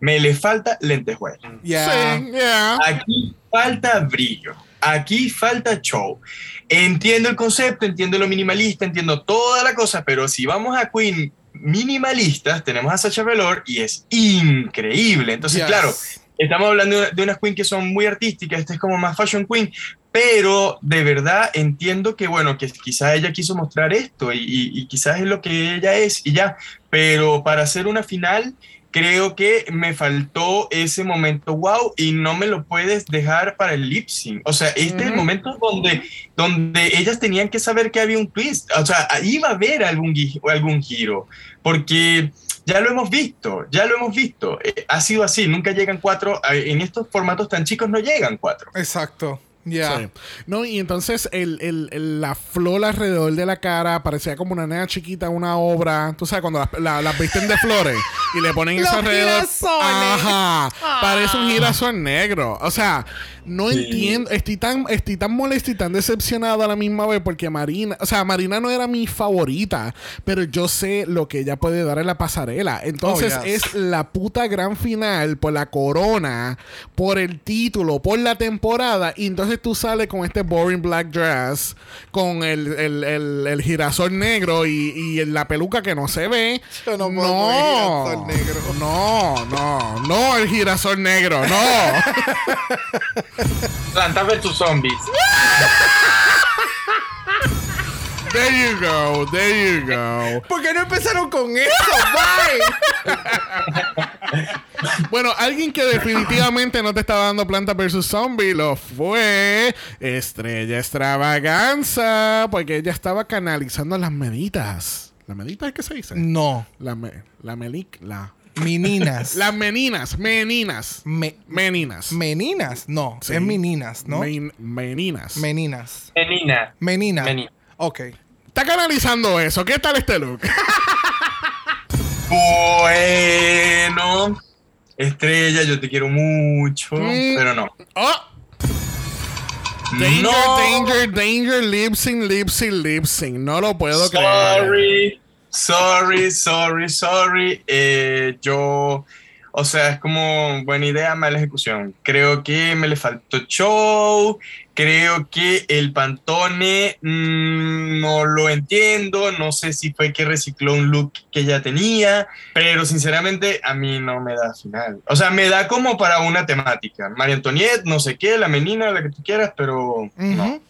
Me le falta lentejuela. Yeah. Sí, yeah. Aquí falta brillo. Aquí falta show. Entiendo el concepto, entiendo lo minimalista, entiendo toda la cosa, pero si vamos a Queen minimalistas, tenemos a Sacha Velour y es increíble. Entonces, Yes. claro, estamos hablando de, unas Queen que son muy artísticas, este es como más fashion Queen, pero de verdad entiendo que, bueno, que quizás ella quiso mostrar esto y, y- y quizás es lo que ella es y ya, pero para hacer una final creo que me faltó ese momento wow y no me lo puedes dejar para el lip sync. O sea, este es el momento donde, donde ellas tenían que saber que había un twist. O sea, iba a haber algún, algún giro, porque ya lo hemos visto, ya lo hemos visto. Eh, ha sido así, nunca llegan cuatro, eh, en estos formatos tan chicos no llegan cuatro. Exacto. Yeah. Sí. No, y entonces el, el- el- la flor alrededor de la cara parecía como una nena chiquita, una obra. Tú sabes, cuando las la, las visten de flores y le ponen eso alrededor. girasoles. Ajá. Parece un girasol negro. O sea, no Sí. entiendo. Estoy tan, estoy tan molesto y tan decepcionado a la misma vez porque Marina. O sea, Marina no era mi favorita, pero yo sé lo que ella puede dar en la pasarela. Entonces Oh, yes. es la puta gran final por la corona, por el título, por la temporada. Y entonces tú sales con este boring black dress, con el, el, el- el girasol negro y, y la peluca que no se ve. Yo no puedo no, negro. no, no, no el girasol negro, no. Planta versus zombies. There you go, there you go. ¿Por qué no empezaron con eso? Bye. Bueno, alguien que definitivamente no te estaba dando planta versus zombie lo fue Estrella Extravaganza, porque ella estaba canalizando las meditas. ¿Las meditas qué se dice? No. La, me, la melic, la... Meninas. Las meninas, meninas. Me- Meninas. meninas. No. Sí. Es meninas, ¿no? Men- meninas. meninas. Menina. Meninas. Menina. Ok. Está canalizando eso. ¿Qué tal este look? Bueno, estrella, yo te quiero mucho, Mm. pero no. Oh, danger, no. danger, danger, lip sync, lip sync, lip sync. No lo puedo creer. Sorry, sorry, sorry, sorry. Eh, yo, O sea, es como buena idea, mala ejecución. Creo que me le faltó show. Creo que el Pantone mm, no lo entiendo. No sé si fue que recicló un look que ya tenía. Pero sinceramente a mí no me da final. O sea, me da como para una temática. María Antoniette, no sé qué, la menina, la que tú quieras, pero no.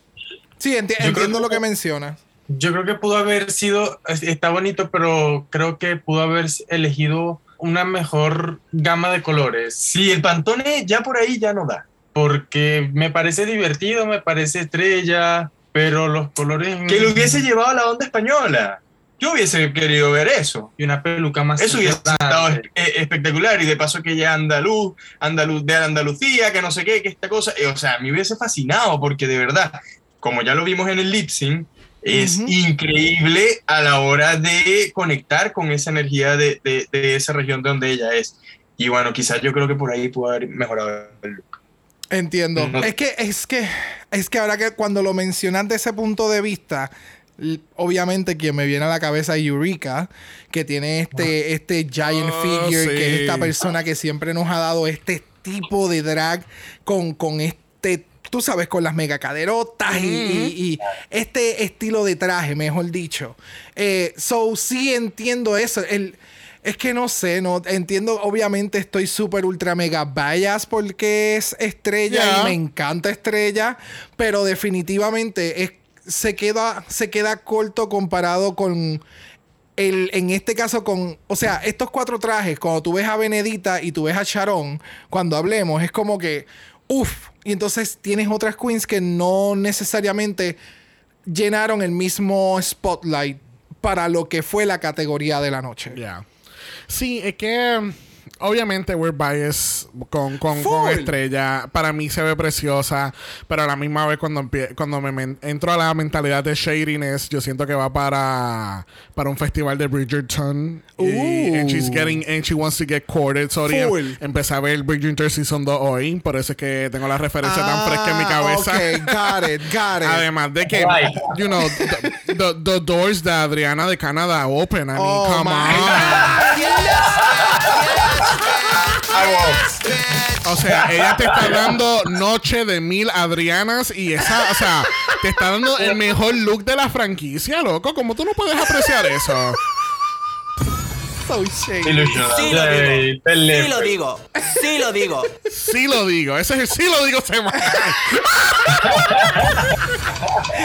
Sí, entiendo lo que mencionas. Yo creo que pudo haber sido, está bonito, pero creo que pudo haber elegido una mejor gama de colores. Sí, el Pantone ya por ahí ya no da, porque me parece divertido, me parece estrella, pero los colores... Que lo hubiese llevado a la onda española. Yo hubiese querido ver eso. Y una peluca más. Eso hubiese estado espectacular. Y de paso que ya andaluz, andaluz de Andalucía, que no sé qué, que esta cosa. Eh, o sea, me hubiese fascinado porque de verdad, como ya lo vimos en el lip sync, es increíble a la hora de conectar con esa energía de, de, esa región de donde ella es. Y bueno, quizás yo creo que por ahí pudo haber mejorado el look. Entiendo. Es que, es que, es que ahora que cuando lo mencionas de ese punto de vista, obviamente quien me viene a la cabeza es Eureka, que tiene este, este giant oh, figure, que es esta persona que siempre nos ha dado este tipo de drag con, con este tú sabes, con las megacaderotas y, y, este estilo de traje, mejor dicho. Eh, so, sí entiendo eso. El, es que no sé, no entiendo. Obviamente estoy súper ultra mega bias porque es estrella y me encanta estrella, pero definitivamente es, se, queda, se queda corto comparado con. El, en este caso con, o sea, estos cuatro trajes, cuando tú ves a Benedita y tú ves a Sharon, cuando hablemos, es como que, uff, y entonces tienes otras queens que no necesariamente llenaron el mismo spotlight para lo que fue la categoría de la noche. Sí, es que obviamente we're biased con, con, Estrella. Para mí se ve preciosa, pero a la misma vez cuando, cuando me entro a la mentalidad de shadiness, yo siento que va para, para un festival de Bridgerton. Y, and she's getting, and she wants to get courted. Sorry, empecé a ver Bridgerton Season 2 hoy, por eso es que tengo la referencia tan fresca en mi cabeza. Okay, got it, got it. Además de que, you know, the, doors de Adriana de Canadá open. I mean, oh come on. O sea, ella te está dando noche de mil Adrianas y esa, o sea, te está dando el mejor look de la franquicia, loco. ¿Cómo tú no puedes apreciar eso? Sí lo digo. Sí lo digo. Sí lo digo. Ese es el sí lo digo semana.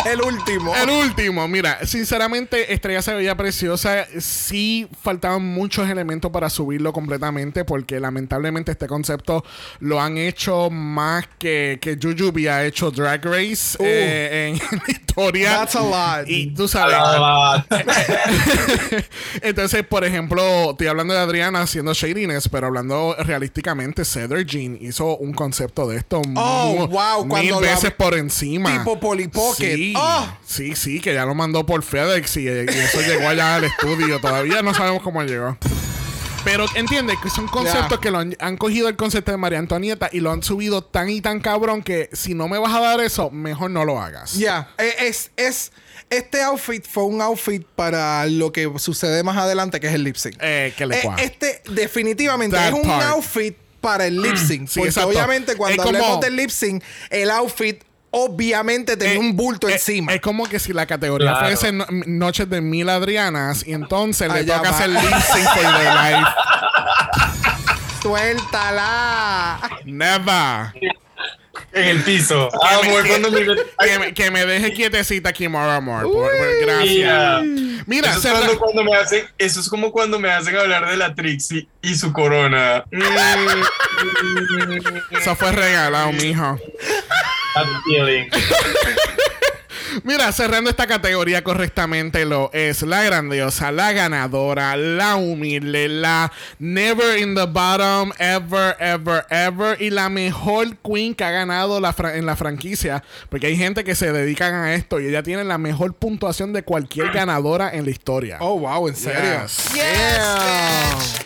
el último. El último. Mira, sinceramente, Estrella se veía preciosa. Sí faltaban muchos elementos para subirlo completamente porque lamentablemente este concepto lo han hecho más que, que Jujubi ha hecho Drag Race eh, en, la historia. That's a lot. Y tú sabes. Entonces, por ejemplo, estoy hablando de Adriana haciendo shadiness, pero hablando realísticamente, Cedar Jean hizo un concepto de esto oh, wow, mil veces por encima. Tipo Polly Pocket. Sí, oh. sí, sí, que ya lo mandó por FedEx y, eso llegó allá al estudio. Todavía no sabemos cómo llegó. Pero entiende que son conceptos que lo han, cogido el concepto de María Antonieta y lo han subido tan y tan cabrón que si no me vas a dar eso, mejor no lo hagas. Ya, e, es, es, este outfit fue un outfit para lo que sucede más adelante, que es el lip sync. Eh, que le eh, Este definitivamente es un outfit para el lip sync. porque obviamente cuando hablemos del lip sync, el outfit obviamente tenía eh, un bulto encima. Es como que si la categoría fuese Noches de Mil Adrianas y entonces le toca hacer lip sync por the life. Suéltala. Never. En el piso. que, me, deje quietecita Kimora Amor. gracias. Mira, eso es, cuando me hacen, eso es como cuando me hacen hablar de la Trixie y su corona. eso fue regalado, mijo. Mira, cerrando esta categoría correctamente lo es la grandiosa, la ganadora, la humilde, la never in the bottom, ever, ever, ever y la mejor queen que ha ganado la en la franquicia. Porque hay gente que se dedican a esto y ella tiene la mejor puntuación de cualquier ganadora en la historia. Oh, wow, ¿en serio?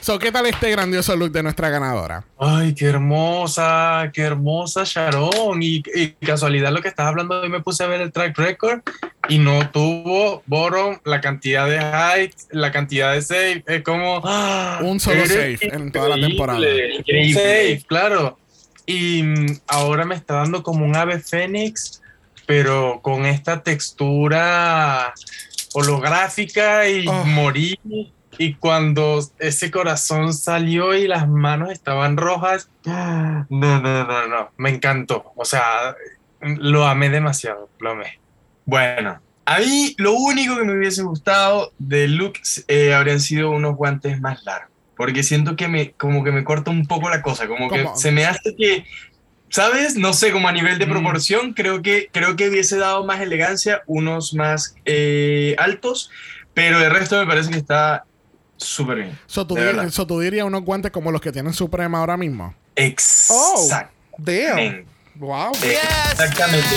so, ¿qué tal este grandioso look de nuestra ganadora? Ay, qué hermosa, qué hermosa Sharon. Y, casualidad lo que estás hablando, hoy me puse a ver el track record récord y no tuvo bottom, la cantidad de height, la cantidad de save. Es como. Un solo save en toda la temporada. increíble, save, claro. Y mm, ahora me está dando como un ave fénix, pero con esta textura holográfica y Oh. morí. Y cuando ese corazón salió y las manos estaban rojas, no, no, no, no, me encantó. O sea, lo amé demasiado, lo amé. Bueno, a mí lo único que me hubiese gustado de Luke eh, habrían sido unos guantes más largos. Porque siento que me, como que me corta un poco la cosa, como que se me hace que, ¿sabes? No sé, como a nivel de Mm. proporción, creo que, creo que hubiese dado más elegancia, unos más eh, altos, pero el resto me parece que está súper bien. So, tú De dirías, verdad. so, tú dirías unos guantes como los que tienen Suprema ahora mismo. Oh, Exactamente. damn. Wow. Exactamente.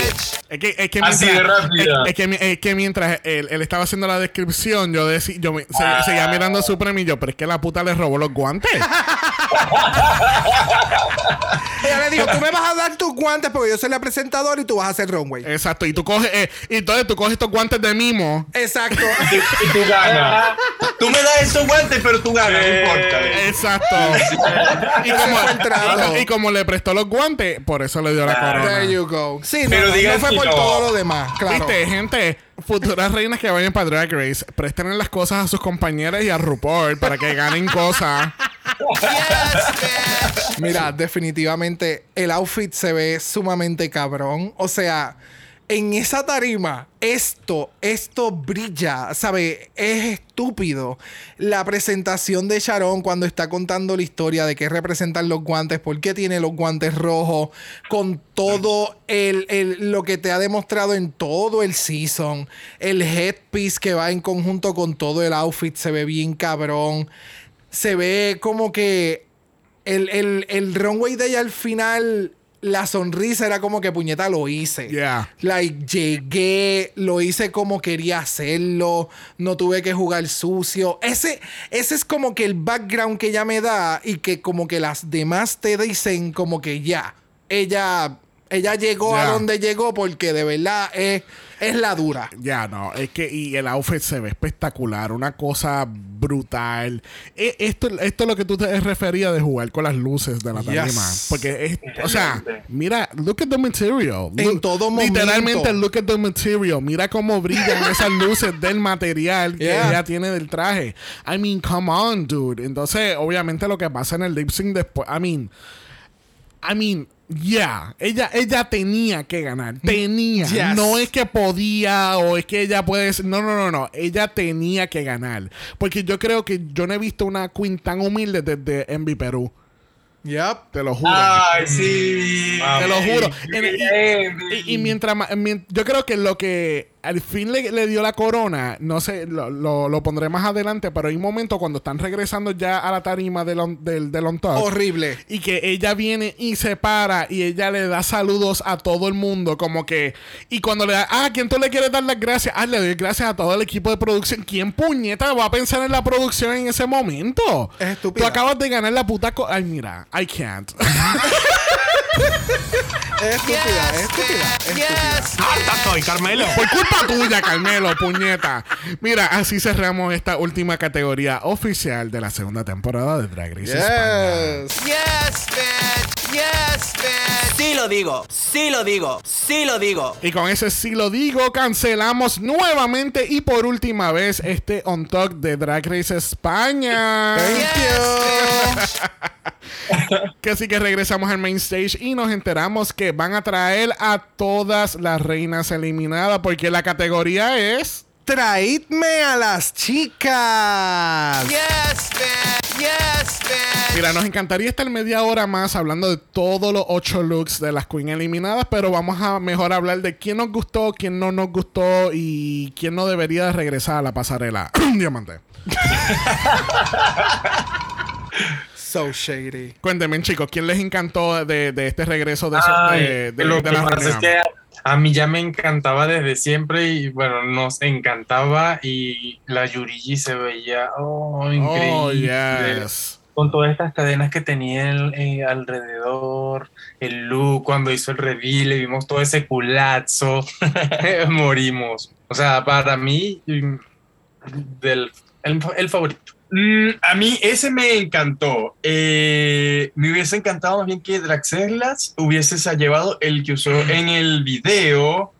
Es que, es que Así de mientras, rápida. es, es que, mi- es que mientras él, él estaba haciendo la descripción, yo, decí- yo me- se- seguía mirando a Supreme y yo, pero es que la puta le robó los guantes. Ella le dijo, tú me vas a dar tus guantes porque yo soy la presentadora y tú vas a hacer runway. Exacto. Y tú coges, eh, y entonces tú coges estos guantes de mimo. Exacto. Y tú ganas. tú me das esos guantes, pero tú ganas, no importa. Exacto. y, como, y como le prestó los guantes, por eso le dio la corona. There you go. Sí, no, Pero no, fue por no. todo lo demás, claro. Viste, gente, futuras reinas que vayan para Drag Race, presten las cosas a sus compañeras y a RuPaul para que ganen cosas. Mira, definitivamente el outfit se ve sumamente cabrón. O sea, en esa tarima, esto, esto brilla, ¿sabe? Es estúpido. La presentación de Sharon cuando está contando la historia de qué representan los guantes, por qué tiene los guantes rojos, con todo el, el- lo que te ha demostrado en todo el season. El headpiece que va en conjunto con todo el outfit se ve bien cabrón. Se ve como que el, el, runway de ella al final, la sonrisa era como que puñeta lo hice. Yeah. Like, llegué, lo hice como quería hacerlo, no tuve que jugar sucio. Ese, ese es como que el background que ella me da y que como que las demás te dicen como que ya, ella, ella llegó a donde llegó porque de verdad es, es la dura. Ya, no, es que y el outfit se ve espectacular, una cosa brutal. E- Esto, esto es lo que tú te referías de jugar con las luces de la tarima. Yes. Porque es, o sea, mira, look at the material. En Look- todo Literalmente, momento. look at the material. Mira cómo brillan esas luces del material que Yeah. ella tiene del traje. I mean, come on, dude. Entonces, obviamente lo que pasa en el lip sync después, I mean, I mean, yeah, ella, ella tenía que ganar, tenía, Yes. no es que podía o es que ella puede, ser- no, no, no, no, ella tenía que ganar, porque yo creo que yo no he visto una queen tan humilde desde Envy Perú, Yep. te lo juro. Ay, sí. Te lo juro. En- bien. Y, y mientras yo creo que lo que al fin le, le dio la corona, no sé, lo, lo- lo pondré más adelante, pero hay un momento cuando están regresando ya a la tarima del on, del, del on top, Horrible. y que ella viene y se para y ella le da saludos a todo el mundo, como que, y cuando le da, ah, ¿a quién tú le quieres dar las gracias? Ah, le doy gracias a todo el equipo de producción. ¿Quién puñeta va a pensar en la producción en ese momento? Es estúpida. Tú acabas de ganar la puta... co- Ay, mira, I can't. Es estúpida, es estúpida. es estúpida. Harta estoy, Carmelo. Por culpa tuya, Carmelo, puñeta. Mira, así cerramos esta última categoría oficial de la segunda temporada de Drag Race España. Yes. Yes, bitch. Yes, bitch. Sí lo digo. Sí lo digo. Sí lo digo. Y con ese sí lo digo, cancelamos nuevamente y por última vez este On Talk de Drag Race España. Thank you. Que así que regresamos al main stage y nos enteramos que van a traer a todas las reinas eliminadas porque la categoría es... Traidme a las chicas. Yes, bitch. Yes. Mira, nos encantaría estar media hora más hablando de todos los ocho looks de las Queen eliminadas, pero vamos a mejor hablar de quién nos gustó, quién no nos gustó y quién no debería de regresar a la pasarela. Diamante. So shady. Cuéntenme, chicos, ¿quién les encantó de, de este regreso de, Ay, de, de- lo de que la pasa es reunión? que a mí ya me encantaba desde siempre y bueno, nos encantaba y la Yurigi se veía oh, increíble. Oh, yes. con todas estas cadenas que tenía el- eh, alrededor, el look, cuando hizo el reveal, le vimos todo ese culazo, morimos. O sea, para mí, mm, del, el, el favorito. Mm, a mí ese me encantó. Eh, me hubiese encantado más bien que Draxelas hubieses llevado el que usó en el video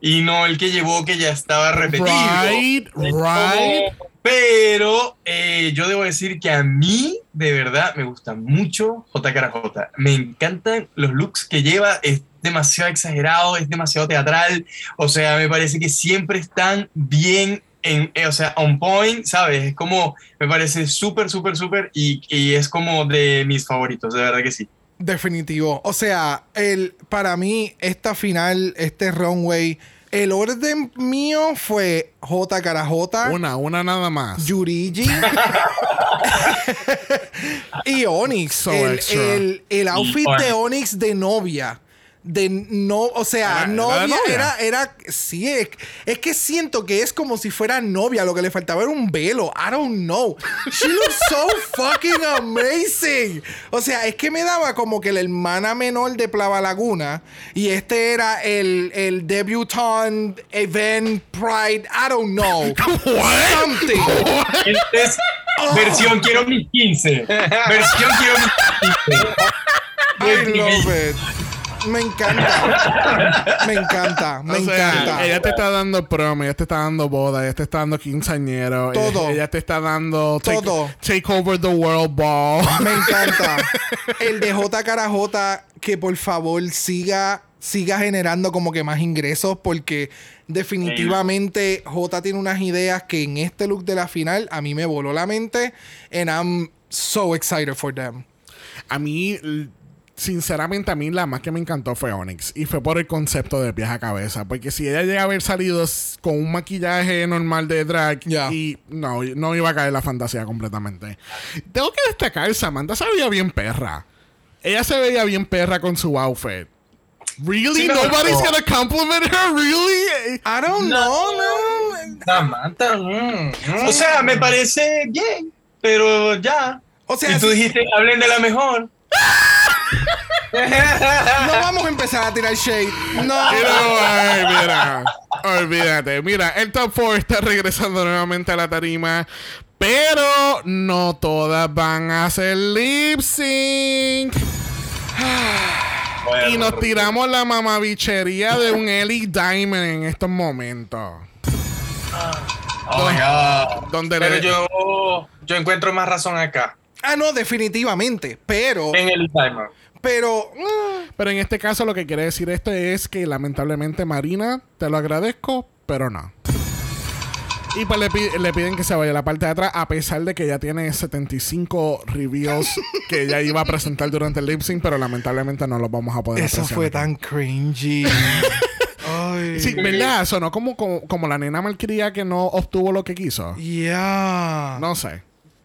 y no el que llevó que ya estaba repetido. Right, right. Pero eh, yo debo decir que a mí, de verdad, me gusta mucho JKJ. Me encantan los looks que lleva. Es demasiado exagerado, es demasiado teatral. O sea, me parece que siempre están bien, en, eh, o sea, on point, ¿sabes? Es como, me parece súper, súper, súper. Y, y es como de mis favoritos, de verdad que sí. Definitivo. O sea, el, para mí, esta final, este runway, el orden mío fue J cara J, Una, una nada más. Yurigi y Onyx. So el, el- el outfit de Onyx de novia. De no, o sea, Era- era de novia, novia. era, era, sí, es, es que siento que es como si fuera novia, lo que le faltaba era un velo, I don't know. She looks so fucking amazing. O sea, es que me daba como que la hermana menor de Plava Laguna y este era el, el debutant event pride, I don't know. Something. Es versión quiero mis 15. Versión quiero mis 15. I love it. Me encanta. Me encanta. Me O sea, encanta. ella te está dando prom, ella te está dando boda, ella te está dando quinceañero. Todo. Ella, ella te está dando take, Todo. take over the world ball. Me encanta. El de J cara J, que por favor siga, siga generando como que más ingresos, porque definitivamente J tiene unas ideas que en este look de la final a mí me voló la mente. And I'm so excited for them. A mí, sinceramente, a mí la más que me encantó fue Onyx. Y fue por el concepto de pies a cabeza. Porque si ella llega a haber salido con un maquillaje normal de drag, y no, no iba a caer la fantasía completamente. Tengo que destacar, Samantha se veía bien perra. Ella se veía bien perra con su outfit. Really? Sí, Nobody's gustó. gonna compliment her? Really? I don't know, no. Samantha, mm, mm. O sea, me parece bien, pero ya. O sea, y tú dijiste, hablen de la mejor. no vamos a empezar a tirar shade. No. Pero, ay, mira, olvídate. Mira, el top 4 está regresando nuevamente a la tarima. Pero no todas van a hacer lip sync. Y nos tiramos la mamabichería de un Ellie Diamond en estos momentos. Oh my God. Donde Pero le- yo, yo encuentro más razón acá, Ah, no, definitivamente. Pero, en el timer. Pero. mm, Pero en este caso lo que quiere decir esto es que lamentablemente Marina, te lo agradezco, pero no. Y pues le, pi- le piden que se vaya a la parte de atrás, a pesar de que ya tiene 75 reviews que ella iba a presentar durante el lip sync, pero lamentablemente no los vamos a poder Eso fue tan cringy. Ay. Sí, ¿verdad? Sonó como, como, como la nena malcriada que no obtuvo lo que quiso. Yeah. No sé.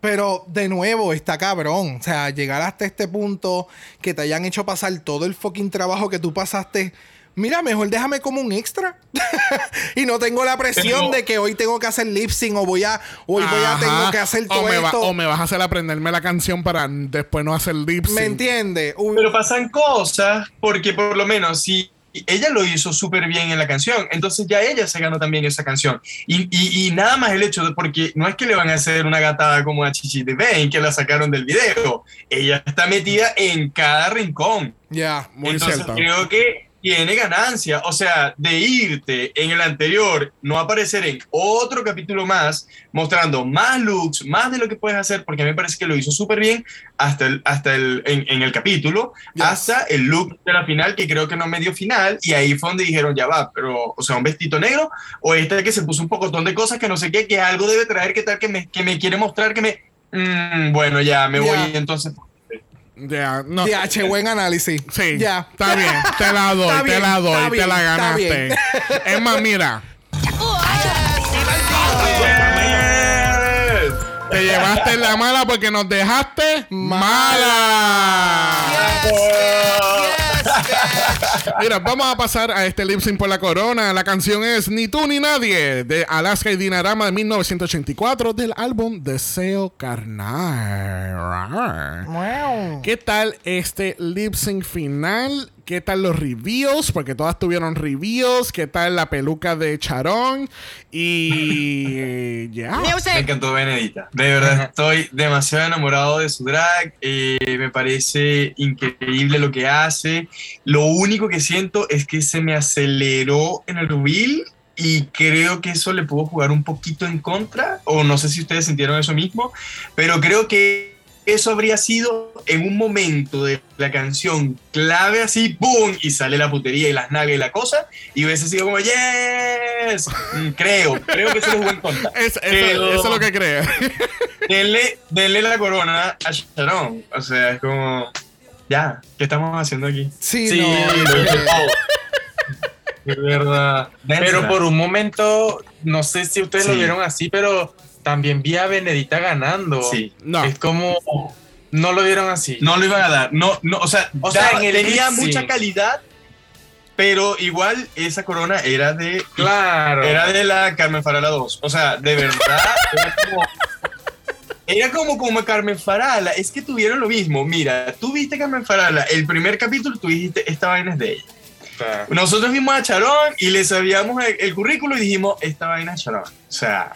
Pero de nuevo, está cabrón. O sea, llegar hasta este punto que te hayan hecho pasar todo el fucking trabajo que tú pasaste. Mira, mejor déjame como un extra. y no tengo la presión de que hoy tengo que hacer lip sync o voy a, hoy voy a tengo que hacer o todo me, va- esto. o me vas a hacer aprenderme la canción para después no hacer lip sync. ¿Me entiendes? Pero pasan cosas porque por lo menos si ella lo hizo súper bien en la canción, entonces ya ella se ganó también esa canción. Y, y- y nada más el hecho de, porque no es que le van a hacer una gatada como a Chichi de Bane, que la sacaron del video, ella está metida en cada rincón. Ya. Muy entonces cierto. creo que tiene ganancia, o sea, de irte en el anterior, no aparecer en otro capítulo más, mostrando más looks, más de lo que puedes hacer, porque a mí me parece que lo hizo súper bien hasta el, hasta el, en, en el capítulo, Yes. hasta el look de la final, que creo que no me dio final, y ahí fue donde dijeron, ya va, pero, o sea, un vestido negro, o este que se puso un pocotón de cosas que no sé qué, que algo debe traer, que tal, que me, que me quiere mostrar, que me... Mm, bueno, ya, me voy entonces... Ya, no. DH, buen análisis. Sí, Ya. está bien, te la doy, Está te bien, la doy, te bien, la está ganaste. Es más, mira, te llevaste la mala porque nos dejaste mala. Mira, vamos a pasar a este lip sync por la corona. La canción es Ni tú ni nadie de Alaska y Dinarama de 1984 del álbum Deseo Carnal. ¿Qué tal este lip sync final? ¿Qué tal los reviews? Porque todas tuvieron reviews. ¿Qué tal la peluca de Charón? Y ya. Me encantó Benedita. De verdad, estoy demasiado enamorado de su drag. Eh, me parece increíble lo que hace. Lo único que siento es que se me aceleró en el reel y creo que eso le pudo jugar un poquito en contra. O no sé si ustedes sintieron eso mismo, pero creo que eso habría sido en un momento de la canción clave así, ¡boom! Y sale la putería y las nalgas y la cosa, y hubiese sido como, ¡yes! Mm, Creo, creo que eso lo jugó en contra. Es- eso, Pero- eso es lo que creo. Denle, denle la corona a Sharon. O sea, es como, ya, ¿qué estamos haciendo aquí? Sí, Sí, no. De verdad. Pero por un momento, no sé si ustedes lo vieron así, pero también vi a Benedita ganando. Sí. No. Es como, no lo vieron así. No lo iban a dar. No, no, o sea, O sea, en el tenía mucha calidad, pero igual esa corona era de Claro. era de la Carmen Farala 2. O sea, de verdad, era como era como como Carmen Farala, es que tuvieron lo mismo. Mira, tú viste Carmen Farala, el primer capítulo tú dijiste esta vaina es de ella. Claro. Nosotros vimos a Charón y le sabíamos el, el currículo y dijimos, esta vaina es Charón. O sea,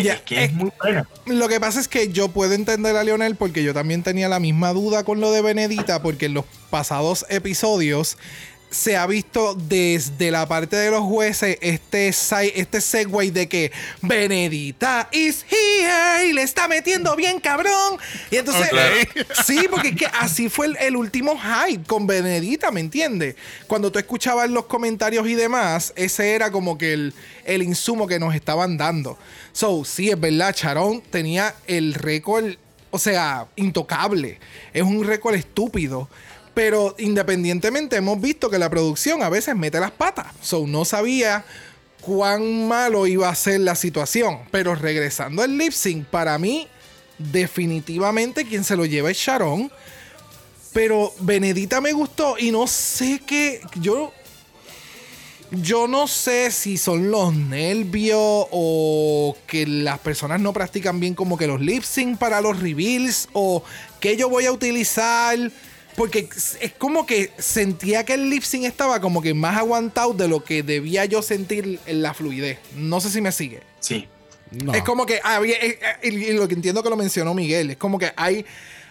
es que es es- muy buena. Lo que pasa es que yo puedo entender a Lionel porque yo también tenía la misma duda con lo de Benedita porque en los pasados episodios se ha visto desde la parte de los jueces este, este segue de que Benedita is here y le está metiendo bien cabrón. Y entonces, sí, porque es que así fue el, el último hype con Benedita, ¿me entiendes? Cuando tú escuchabas los comentarios y demás, ese era como que el, el insumo que nos estaban dando. So, sí, es verdad, Charón tenía el récord, o sea, intocable. Es un récord estúpido. Pero independientemente hemos visto que la producción a veces mete las patas. So, no sabía cuán malo iba a ser la situación. Pero regresando al lip sync, para mí, definitivamente quien se lo lleva es Sharon. Pero Benedita me gustó y no sé qué. Yo. Yo no sé si son los nervios o que las personas no practican bien como que los lip sync para los reveals o que yo voy a utilizar. Porque es como que sentía que el lip sync estaba como que más aguantado de lo que debía yo sentir en la fluidez. No sé si me sigue. Sí. No. Es como que había, eh, eh, y lo que entiendo que lo mencionó Miguel, es como que hay,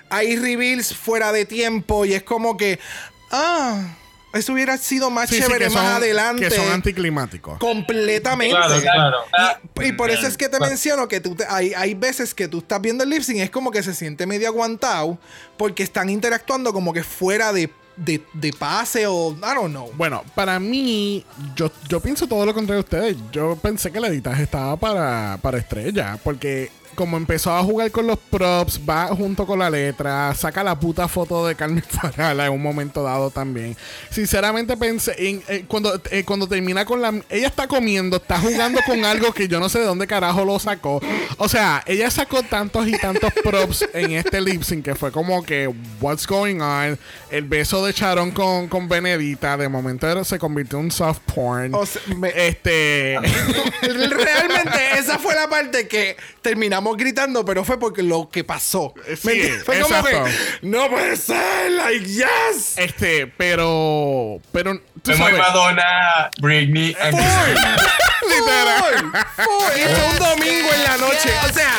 hay reveals fuera de tiempo y es como que, ah, eso hubiera sido más Sí, sí, chévere más son- adelante. Que son anticlimáticos. Completamente. Claro, claro. Y, y por eso es que te menciono que tú te- hay, hay veces que tú estás viendo el lip sync y es como que se siente medio aguantado porque están interactuando como que fuera de, de, de pase o I don't know. Bueno, para mí, yo, yo pienso todo lo contrario de ustedes. Yo pensé que el editaje estaba para, para estrella. Porque como empezó a jugar con los props, va junto con la letra, saca la puta foto de Carmen Farala en un momento dado también. Sinceramente pensé, en, eh, cuando, eh, cuando termina con la... Ella está comiendo, está jugando con algo que yo no sé de dónde carajo lo sacó. O sea, ella sacó tantos y tantos props en este lip sync que fue como que, what's going on? El beso de Sharon con, con Benedita, de momento se convirtió en un soft porn. O sea, me- este... Realmente esa fue la parte que terminamos gritando, pero fue porque lo que pasó. Sí, ¿Me entiendes? fue como que no puede ser, like yes. este, pero... Pero... Tú muy sabes, Madonna, Britney, and literal. Fue un domingo en la noche. O sea,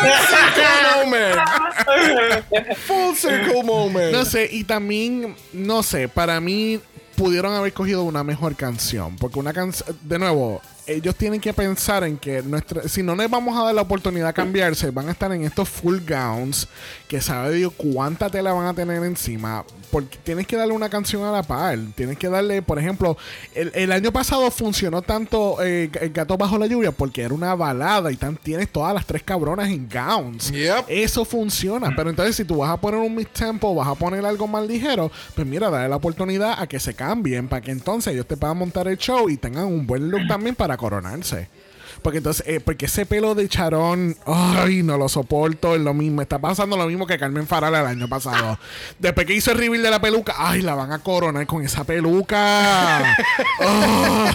full circle moment. Full circle moment. No sé, y también, no sé, para mí pudieron haber cogido una mejor canción. Porque una canción, de nuevo, ellos tienen que pensar en que nuestra, si no les vamos a dar la oportunidad de cambiarse, van a estar en estos full gowns que sabe Dios cuánta tela van a tener encima. Porque tienes que darle una canción a la par. Tienes que darle, por ejemplo, el, el año pasado funcionó tanto eh, El Gato Bajo la Lluvia porque era una balada y tan, tienes todas las tres cabronas en gowns. Yep. Eso funciona. Pero entonces, si tú vas a poner un mid tempo, vas a poner algo más ligero, pues mira, dale la oportunidad a que se cambien para que entonces ellos te puedan montar el show y tengan un buen look también para coronarse. Porque entonces, eh, porque ese pelo de charón, ay, no lo soporto, es lo mismo. Está pasando lo mismo que Carmen Farala el año pasado. Después que hizo el reveal de la peluca, ay, la van a coronar con esa peluca. Oh.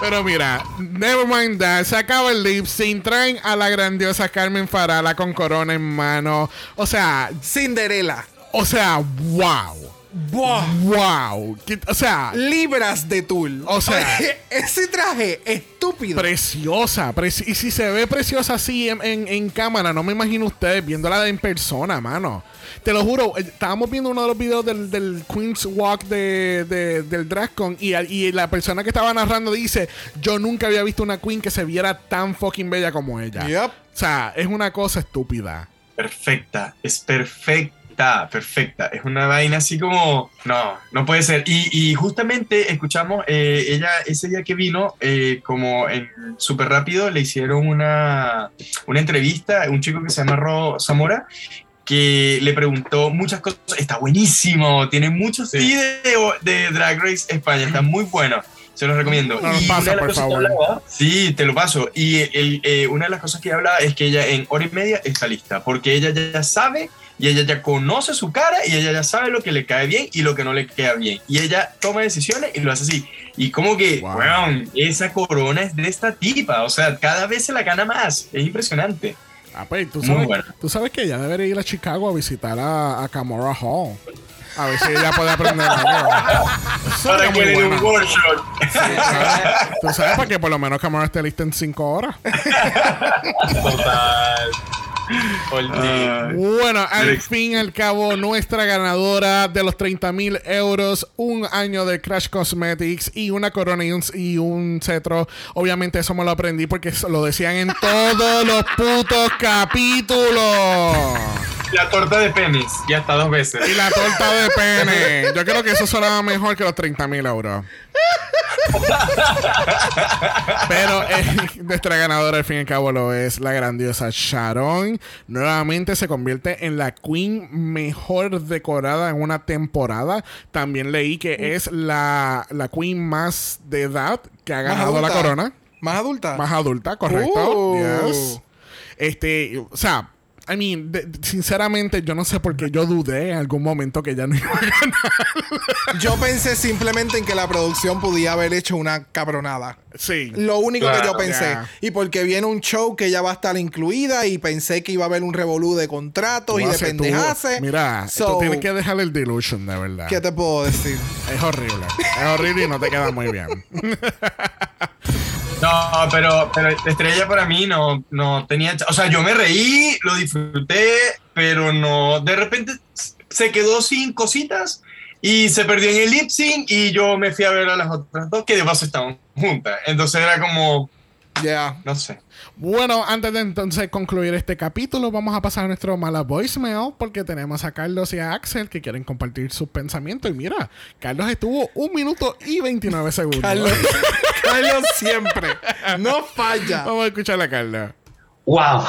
Pero mira, never mind that. Se acaba el lip sync. Traen a la grandiosa Carmen Farala con corona en mano. O sea, Cinderela. o sea, wow. Buah. Wow. Que- O sea, Libras de tul. O sea- ese traje estúpido. preciosa. preci- y si se ve preciosa así en, en- en cámara, no me imagino ustedes viéndola en persona, mano. Te lo juro, eh, estábamos viendo uno de los videos del, del Queen's Walk de, de- del DragCon y, y la persona que estaba narrando dice, yo nunca había visto una Queen que se viera tan fucking bella como ella. Yep. O sea, es una cosa estúpida. Perfecta, es perfecta, perfecta. Es una vaina así como, no, no puede ser. Y, y justamente escuchamos, eh, ella ese día que vino, eh, como en súper rápido, le hicieron una, una entrevista a un chico que se llama Ro Zamora que le preguntó muchas cosas. Está buenísimo, tiene muchos videos de Drag Race España, está muy bueno. Se los recomiendo. No, Y pasa, por favor. hablaba- Sí, te lo paso. Y el- eh, una de las cosas que hablaba es que ella en hora y media está lista, porque ella ya sabe y ella ya conoce su cara y ella ya sabe lo que le cae bien y lo que no le queda bien. Y ella toma decisiones y lo hace así. Y como que, Wow. esa corona es de esta tipa. O sea, cada vez se la gana más. Es impresionante. Ah, pues, tú Muy sabes, bueno. tú sabes que ella debería ir a Chicago a visitar a, a Camora Hall. A ver si ella puede aprender algo. Para que le dé un workshop. Tú sabes para que por lo menos Camora esté lista en 5 horas. Total. Bueno, al Alex. fin y al cabo, nuestra ganadora de los 30 mil euros, un año de Crash Cosmetics y una corona y un, y un cetro. Obviamente, eso me lo aprendí porque lo decían en todos los putos capítulos. La torta de penis, y hasta dos veces. Y la torta de pene. Yo creo que eso sonaba mejor que los 30 mil euros. Pero eh, nuestra ganadora al fin y al cabo lo es la grandiosa Sharon. Nuevamente se convierte en la queen mejor decorada en una temporada. También leí que es la, la queen más de edad que ha ganado la corona. Más adulta. Más adulta, correcto. Yes. Este, o sea, I mean, de- sinceramente, yo no sé por qué yo dudé en algún momento que ella no iba a ganar. Yo pensé simplemente en que la producción podía haber hecho una cabronada. Sí. Lo único que Claro. yo pensé. Ya. Y porque viene un show que ya va a estar incluida y pensé que iba a haber un revolú de contratos Tú y de pendejaces. Mira, So, tú tienes que dejar el delusion, de verdad. ¿Qué te puedo decir? Es horrible. Es horrible y no te queda muy bien. No, pero, pero Estrella para mí no, no tenía. O sea, yo me reí, lo disfruté, pero no. De repente se quedó sin cositas y se perdió en el lip sync y yo me fui a ver a las otras dos que de paso estaban juntas. Entonces era como. Ya. No sé. Bueno, antes de entonces concluir este capítulo, vamos a pasar a nuestro mala voicemail porque tenemos a Carlos y a Axel que quieren compartir sus pensamientos. Y mira, Carlos estuvo un minuto y 29 segundos. Carlos, Carlos siempre. No falla. Vamos a escuchar a Carlos. Wow.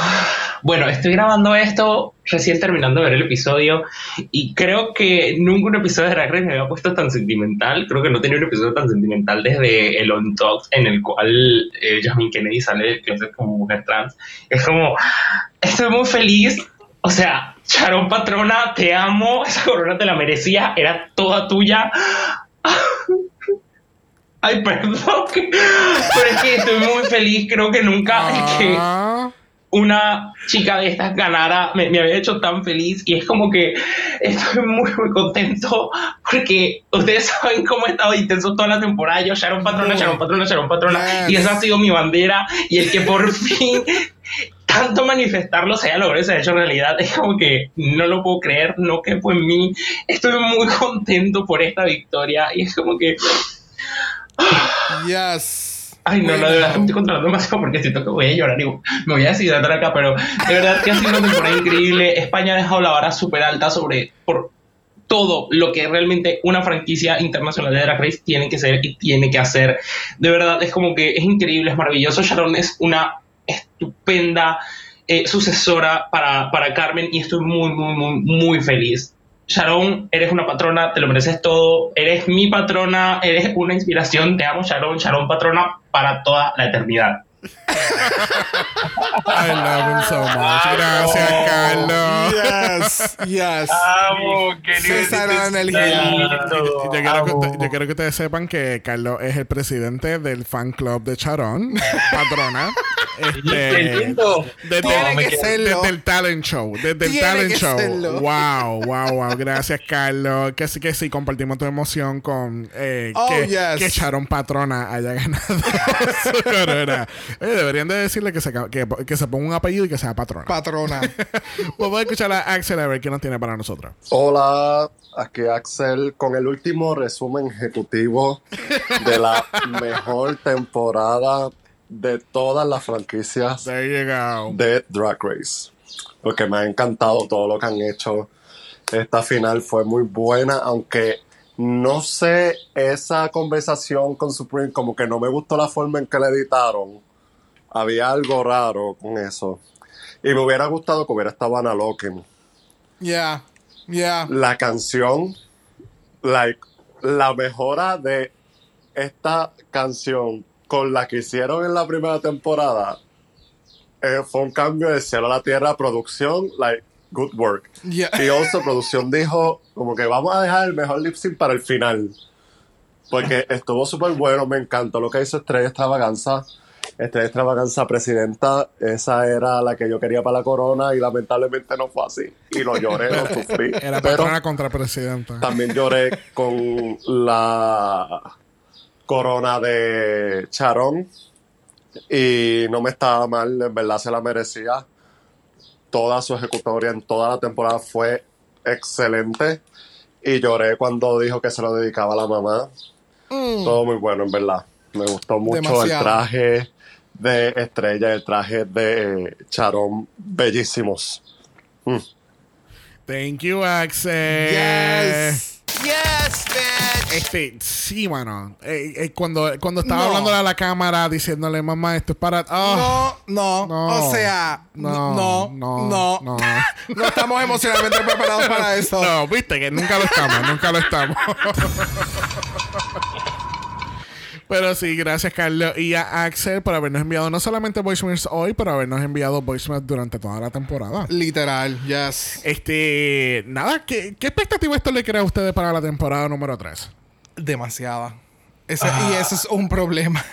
Bueno, estoy grabando esto recién terminando de ver el episodio y creo que nunca un episodio de Drag Race me había puesto tan sentimental. Creo que no tenía un episodio tan sentimental desde el On Talk en el cual eh, Jasmine Kennedy sale que es como mujer trans. Es como, estoy muy feliz. O sea, Sharon Patrona, te amo. Esa corona te la merecía. Era toda tuya. Ay, perdón. Pero es que estoy muy feliz. Creo que nunca es que Ah, una chica de estas ganara me, me había hecho tan feliz y es como que estoy muy muy contento porque ustedes saben cómo he estado intenso toda la temporada yo Sharon Patrona, Sharon Patrona, Sharon Patrona Yes. y esa ha sido mi bandera y el que por fin tanto manifestarlo se haya logrado se haya hecho realidad es como que no lo puedo creer, no que fue en mí estoy muy contento por esta victoria y es como que Yes. Ay, no, no, de verdad estoy controlando demasiado porque siento que voy a llorar y me voy a deshidratar acá, pero de verdad que ha sido una temporada increíble. España ha dejado la vara súper alta sobre por todo lo que realmente una franquicia internacional de Drag Race tiene que ser y tiene que hacer. De verdad, es como que es increíble, es maravilloso. Sharon es una estupenda eh, sucesora para, para Carmen y estoy muy, muy, muy, muy feliz. Sharon, eres una patrona, te lo mereces todo, eres mi patrona, eres una inspiración, te amo Sharon, Sharon patrona, para toda la eternidad. I love him so much. Gracias, Carlos. Yes, yes. Amo, qué César energía. intensidad. Yo quiero, que usted- yo quiero que ustedes sepan que Carlos es el presidente del fan club de Charón, patrona. Este, Entiendo. desde, Tiene me que serlo. desde el talent show. Desde el Tiene talent show. serlo. Wow, wow, wow. Gracias, Carlos. Que sí, que sí, compartimos tu emoción con eh, Oh, que, yes. que Sharon Patrona haya ganado su corona. Oye, deberían de decirle que se, que, que se ponga un apellido y que sea patrona. Patrona. Vamos a escuchar a Axel a ver qué nos tiene para nosotros. Hola, aquí Axel con el último resumen ejecutivo de la mejor temporada de todas las franquicias There you go. de Drag Race. Porque me ha encantado todo lo que han hecho. Esta final fue muy buena, aunque no sé esa conversación con Supreme, como que no me gustó la forma en que la editaron. Había algo raro con eso. Y me hubiera gustado que hubiera estado Anna Loken. Yeah, yeah. la canción, like, la mejora de esta canción con la que hicieron en la primera temporada eh, fue un cambio de cielo a la tierra, producción, like, good work. Yeah. Y also, producción dijo, como que vamos a dejar el mejor lip sync para el final. Porque estuvo súper bueno, me encantó lo que hizo Estrella Extravaganza. Estrella Extravaganza presidenta, esa era la que yo quería para la corona y lamentablemente no fue así. Y lo lloré, lo sufrí. Era Pero patrona contra presidenta. también lloré con la corona de Charón y no me estaba mal, en verdad se la merecía. Toda su ejecutoria en toda la temporada fue excelente y lloré cuando dijo que se lo dedicaba a la mamá. Todo muy bueno, en verdad. Me gustó mucho Demasiado. el traje de Estrella, el traje de Charón, bellísimos. Thank you, Axel. Yes. Yes, bitch. Este, sí, mano. Eh, eh, cuando, cuando estaba No. hablando a la cámara diciéndole, mamá, esto es para. Ah, No, no, No. O sea, No, no, no, no, no. no. estamos emocionalmente preparados para eso. No, viste que nunca lo estamos, nunca lo estamos. Pero sí, gracias Carlos y a Axel por habernos enviado no solamente voicemails hoy, pero habernos enviado voicemails durante toda la temporada. Literal, yes. Este, nada, ¿qué, qué expectativa esto le crea a ustedes para la temporada número 3? Demasiada. Ese- Y eso es un problema.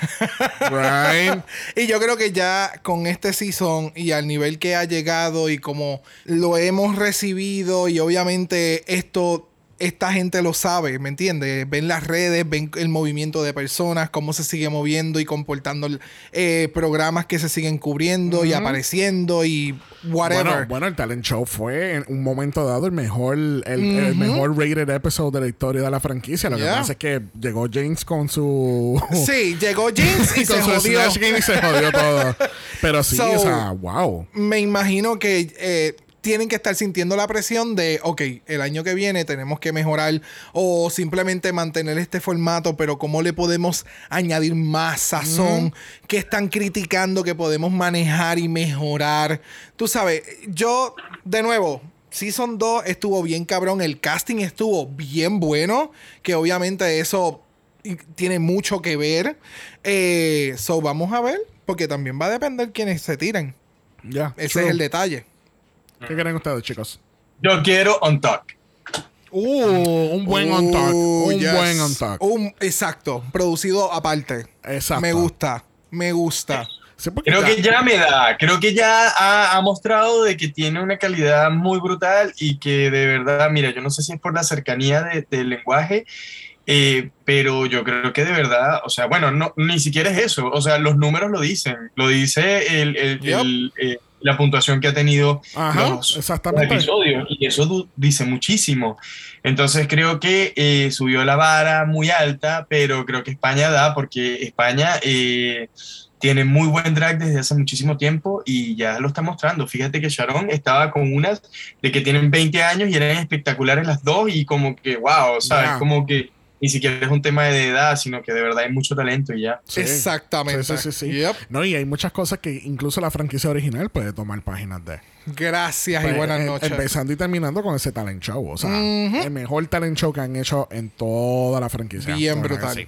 Right? y yo creo que ya con este season y al nivel que ha llegado y como lo hemos recibido y obviamente esto esta gente lo sabe, ¿me entiendes? Ven las redes, ven el movimiento de personas, cómo se sigue moviendo y comportando eh, programas que se siguen cubriendo y apareciendo y whatever. Bueno, bueno, el talent show fue en un momento dado el mejor, el, el mejor rated episode de la historia de la franquicia. Lo que pasa es que llegó James con su Sí, llegó Jinx y con se su jodió. Game y se jodió todo. Pero sí, So- o sea, wow. me imagino que eh, tienen que estar sintiendo la presión de, ok, el año que viene tenemos que mejorar o simplemente mantener este formato, pero ¿cómo le podemos añadir más sazón? ¿Qué están criticando que podemos manejar y mejorar? Tú sabes, yo, de nuevo... Season 2 estuvo bien cabrón, el casting estuvo bien bueno, que obviamente eso tiene mucho que ver. Eh, so, vamos a ver, porque también va a depender quiénes se tiren. Ya. Ese true. es el detalle. ¿Qué creen ustedes, chicos? Yo quiero on talk. Uh, un buen on talk. Oh, Un yes. buen on talk. Un- exacto, producido aparte. Exacto. Me gusta, me gusta. Sí, Creo ya- que ya me da, creo que ya ha, ha mostrado de que tiene una calidad muy brutal y que de verdad, mira, yo no sé si es por la cercanía de- del lenguaje, eh, pero yo creo que de verdad, o sea, bueno, no, ni siquiera es eso, o sea, los números lo dicen, lo dice el, el- Yep. el, eh, la puntuación que ha tenido Ajá, los, episodios y eso dice muchísimo. Entonces creo que eh, subió la vara muy alta, pero creo que España da porque España eh, tiene muy buen drag desde hace muchísimo tiempo y ya lo está mostrando. Fíjate que Sharon estaba con unas de que tienen 20 años y eran espectaculares las dos y como que, wow, ¿sabes? Ya. Como que ni siquiera es un tema de edad, sino que de verdad hay mucho talento y ya. Sí. Exactamente. Sí, sí, sí, sí. Yep. No, y hay muchas cosas que incluso la franquicia original puede tomar páginas de. Gracias y Pues, buenas em- noches. Empezando y terminando con ese talent show. O sea, el mejor talent show que han hecho en toda la franquicia. Bien brutal. sí.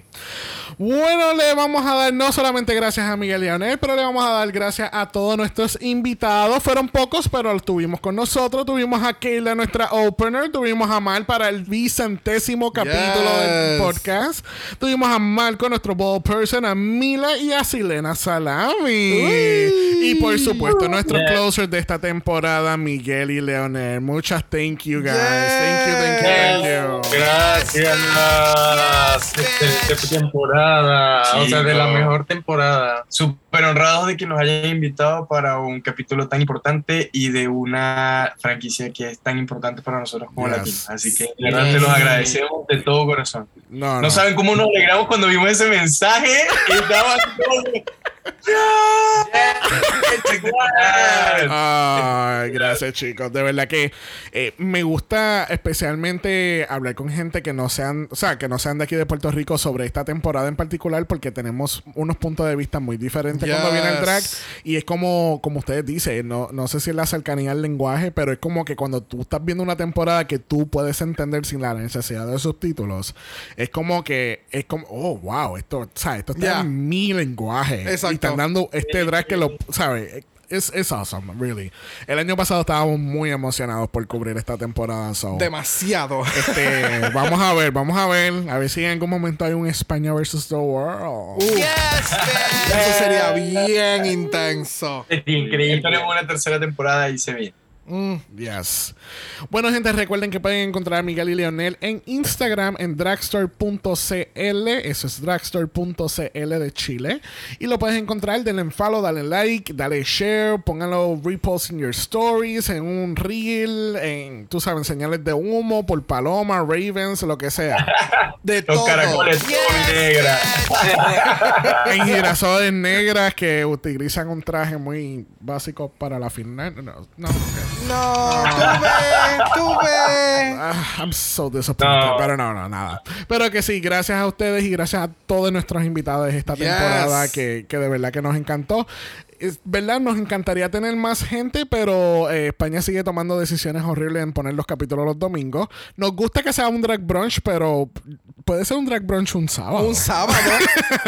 Bueno, le vamos a dar no solamente gracias a Miguel Leonel, pero le vamos a dar gracias a todos nuestros invitados. Fueron pocos, pero los tuvimos con nosotros. Tuvimos a Kayla, nuestra opener. Tuvimos a Mal para el vicentésimo capítulo del podcast. Tuvimos a Marco, nuestro ball person, a Mila y a Silena Salami. Y por supuesto, nuestros closers de esta temporada, Miguel y Leonel. Muchas thank you, guys. Thank you, thank you, thank you. Gracias. Excelente temporada. O sea, de la mejor temporada. Súper honrados de que nos hayan invitado para un capítulo tan importante y de una franquicia que es tan importante para nosotros como Yes. Latinos. Así que, de verdad, te los agradecemos de todo corazón. No, No no. saben cómo nos alegramos cuando vimos ese mensaje y estaba todo. Gracias chicos. De verdad que eh, me gusta especialmente hablar con gente que no sean, o sea, que no sean de aquí de Puerto Rico sobre esta temporada en particular porque tenemos unos puntos de vista muy diferentes cuando viene el drag y es como, como ustedes dicen, no, no sé si es la cercanía al lenguaje, pero es como que cuando tú estás viendo una temporada que tú puedes entender sin la necesidad de subtítulos, es como que es como, oh, wow, esto, o sea, esto está Yeah. en mi lenguaje. Exacto. Están dando este drag que lo, ¿sabes? Es es awesome, really. El año pasado estábamos muy emocionados por cubrir esta temporada. So, Demasiado. este, vamos a ver, vamos a ver. A ver si en algún momento hay un España versus the world. Yes, bitch. Eso sería bien intenso. Es increíble. Tenemos una tercera temporada y se viene. Mm. Yes. Bueno, gente, recuerden que pueden encontrar a Miguel y Leonel en Instagram en dragstore.cl. Eso es dragstore.cl de Chile. Y lo puedes encontrar, denle en follow, dale like, dale share, pónganlo repost in your stories, en un reel, en, tú sabes, señales de humo, por paloma, ravens, lo que sea. De Los todo. caracoles todo negra. en girasoles negras que utilizan un traje muy básico para la final. No, no. ok. No, tú ves. Ah, I'm so disappointed. No. Pero no, no, nada. Pero que sí, gracias a ustedes y gracias a todos nuestros invitados esta Yes. temporada que, que de verdad que nos encantó. Es verdad, nos encantaría tener más gente, pero eh, España sigue tomando decisiones horribles en poner los capítulos los domingos. Nos gusta que sea un drag brunch, pero puede ser un drag brunch un sábado. Un sábado.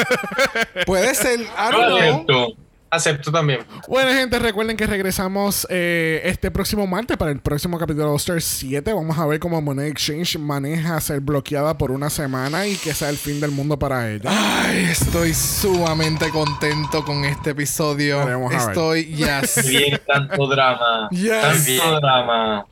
Puede ser. I don't know. Acepto. También. Bueno, gente, recuerden que regresamos eh, este próximo martes para el próximo capítulo de All-Star 7. Vamos a ver cómo Money Exchange maneja ser bloqueada por una semana y que sea el fin del mundo para ella. Ay, estoy sumamente contento con este episodio. Veremos a ver. Estoy, yes. Bien, tanto drama. Yes. Tanto drama.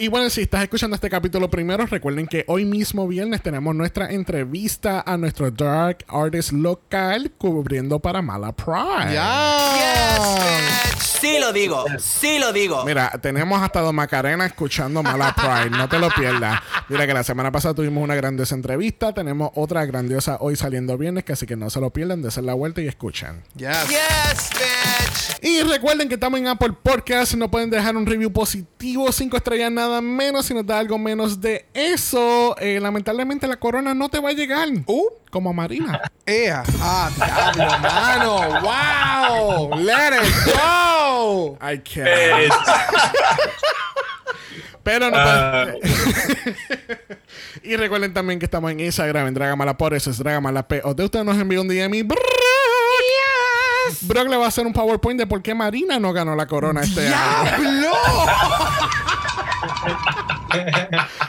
Y bueno, si estás escuchando este capítulo primero, recuerden que hoy mismo viernes tenemos nuestra entrevista a nuestro Dark Artist local cubriendo para Mala Pride. Yes, bitch. Sí lo digo, sí lo digo. Mira, tenemos hasta Don Macarena escuchando Mala Pride. No te lo pierdas. Mira que la semana pasada tuvimos una grandiosa entrevista. Tenemos otra grandiosa hoy saliendo viernes, que así que no se lo pierdan, desen la vuelta y escuchen. Yes. Yes, bitch. Y recuerden que estamos en Apple Podcast. No pueden dejar un review positivo, cinco estrellas nada menos. Si nos da algo menos de eso, eh, lamentablemente la corona no te va a llegar. Uh, Como a Marina. ea. Ah, diablo, mano. Wow. Let it go. I can't. Eh, Pero no pueden- Y recuerden también que estamos en Instagram, en Dragamala por eso es Dragamala P. O de usted nos envió un DM y Brock. Brock le va a hacer un PowerPoint de por qué Marina no ganó la corona este año.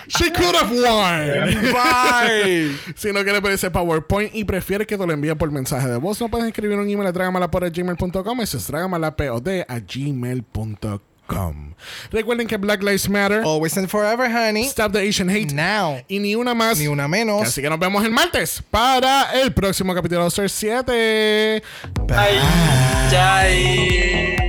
She could have won. Bye. Si no quiere ver ese PowerPoint y prefiere que te lo envíe por mensaje de voz, no puedes escribir un email a dragamalapod.gmail.com. Eso es dragamalapod a gmail.com. Recuerden que Black Lives Matter, Always and forever, honey. Stop the Asian Hate Now. y ni una más. Ni una menos. Así que nos vemos el martes para el próximo capítulo de All-Star 7. Ay, ay.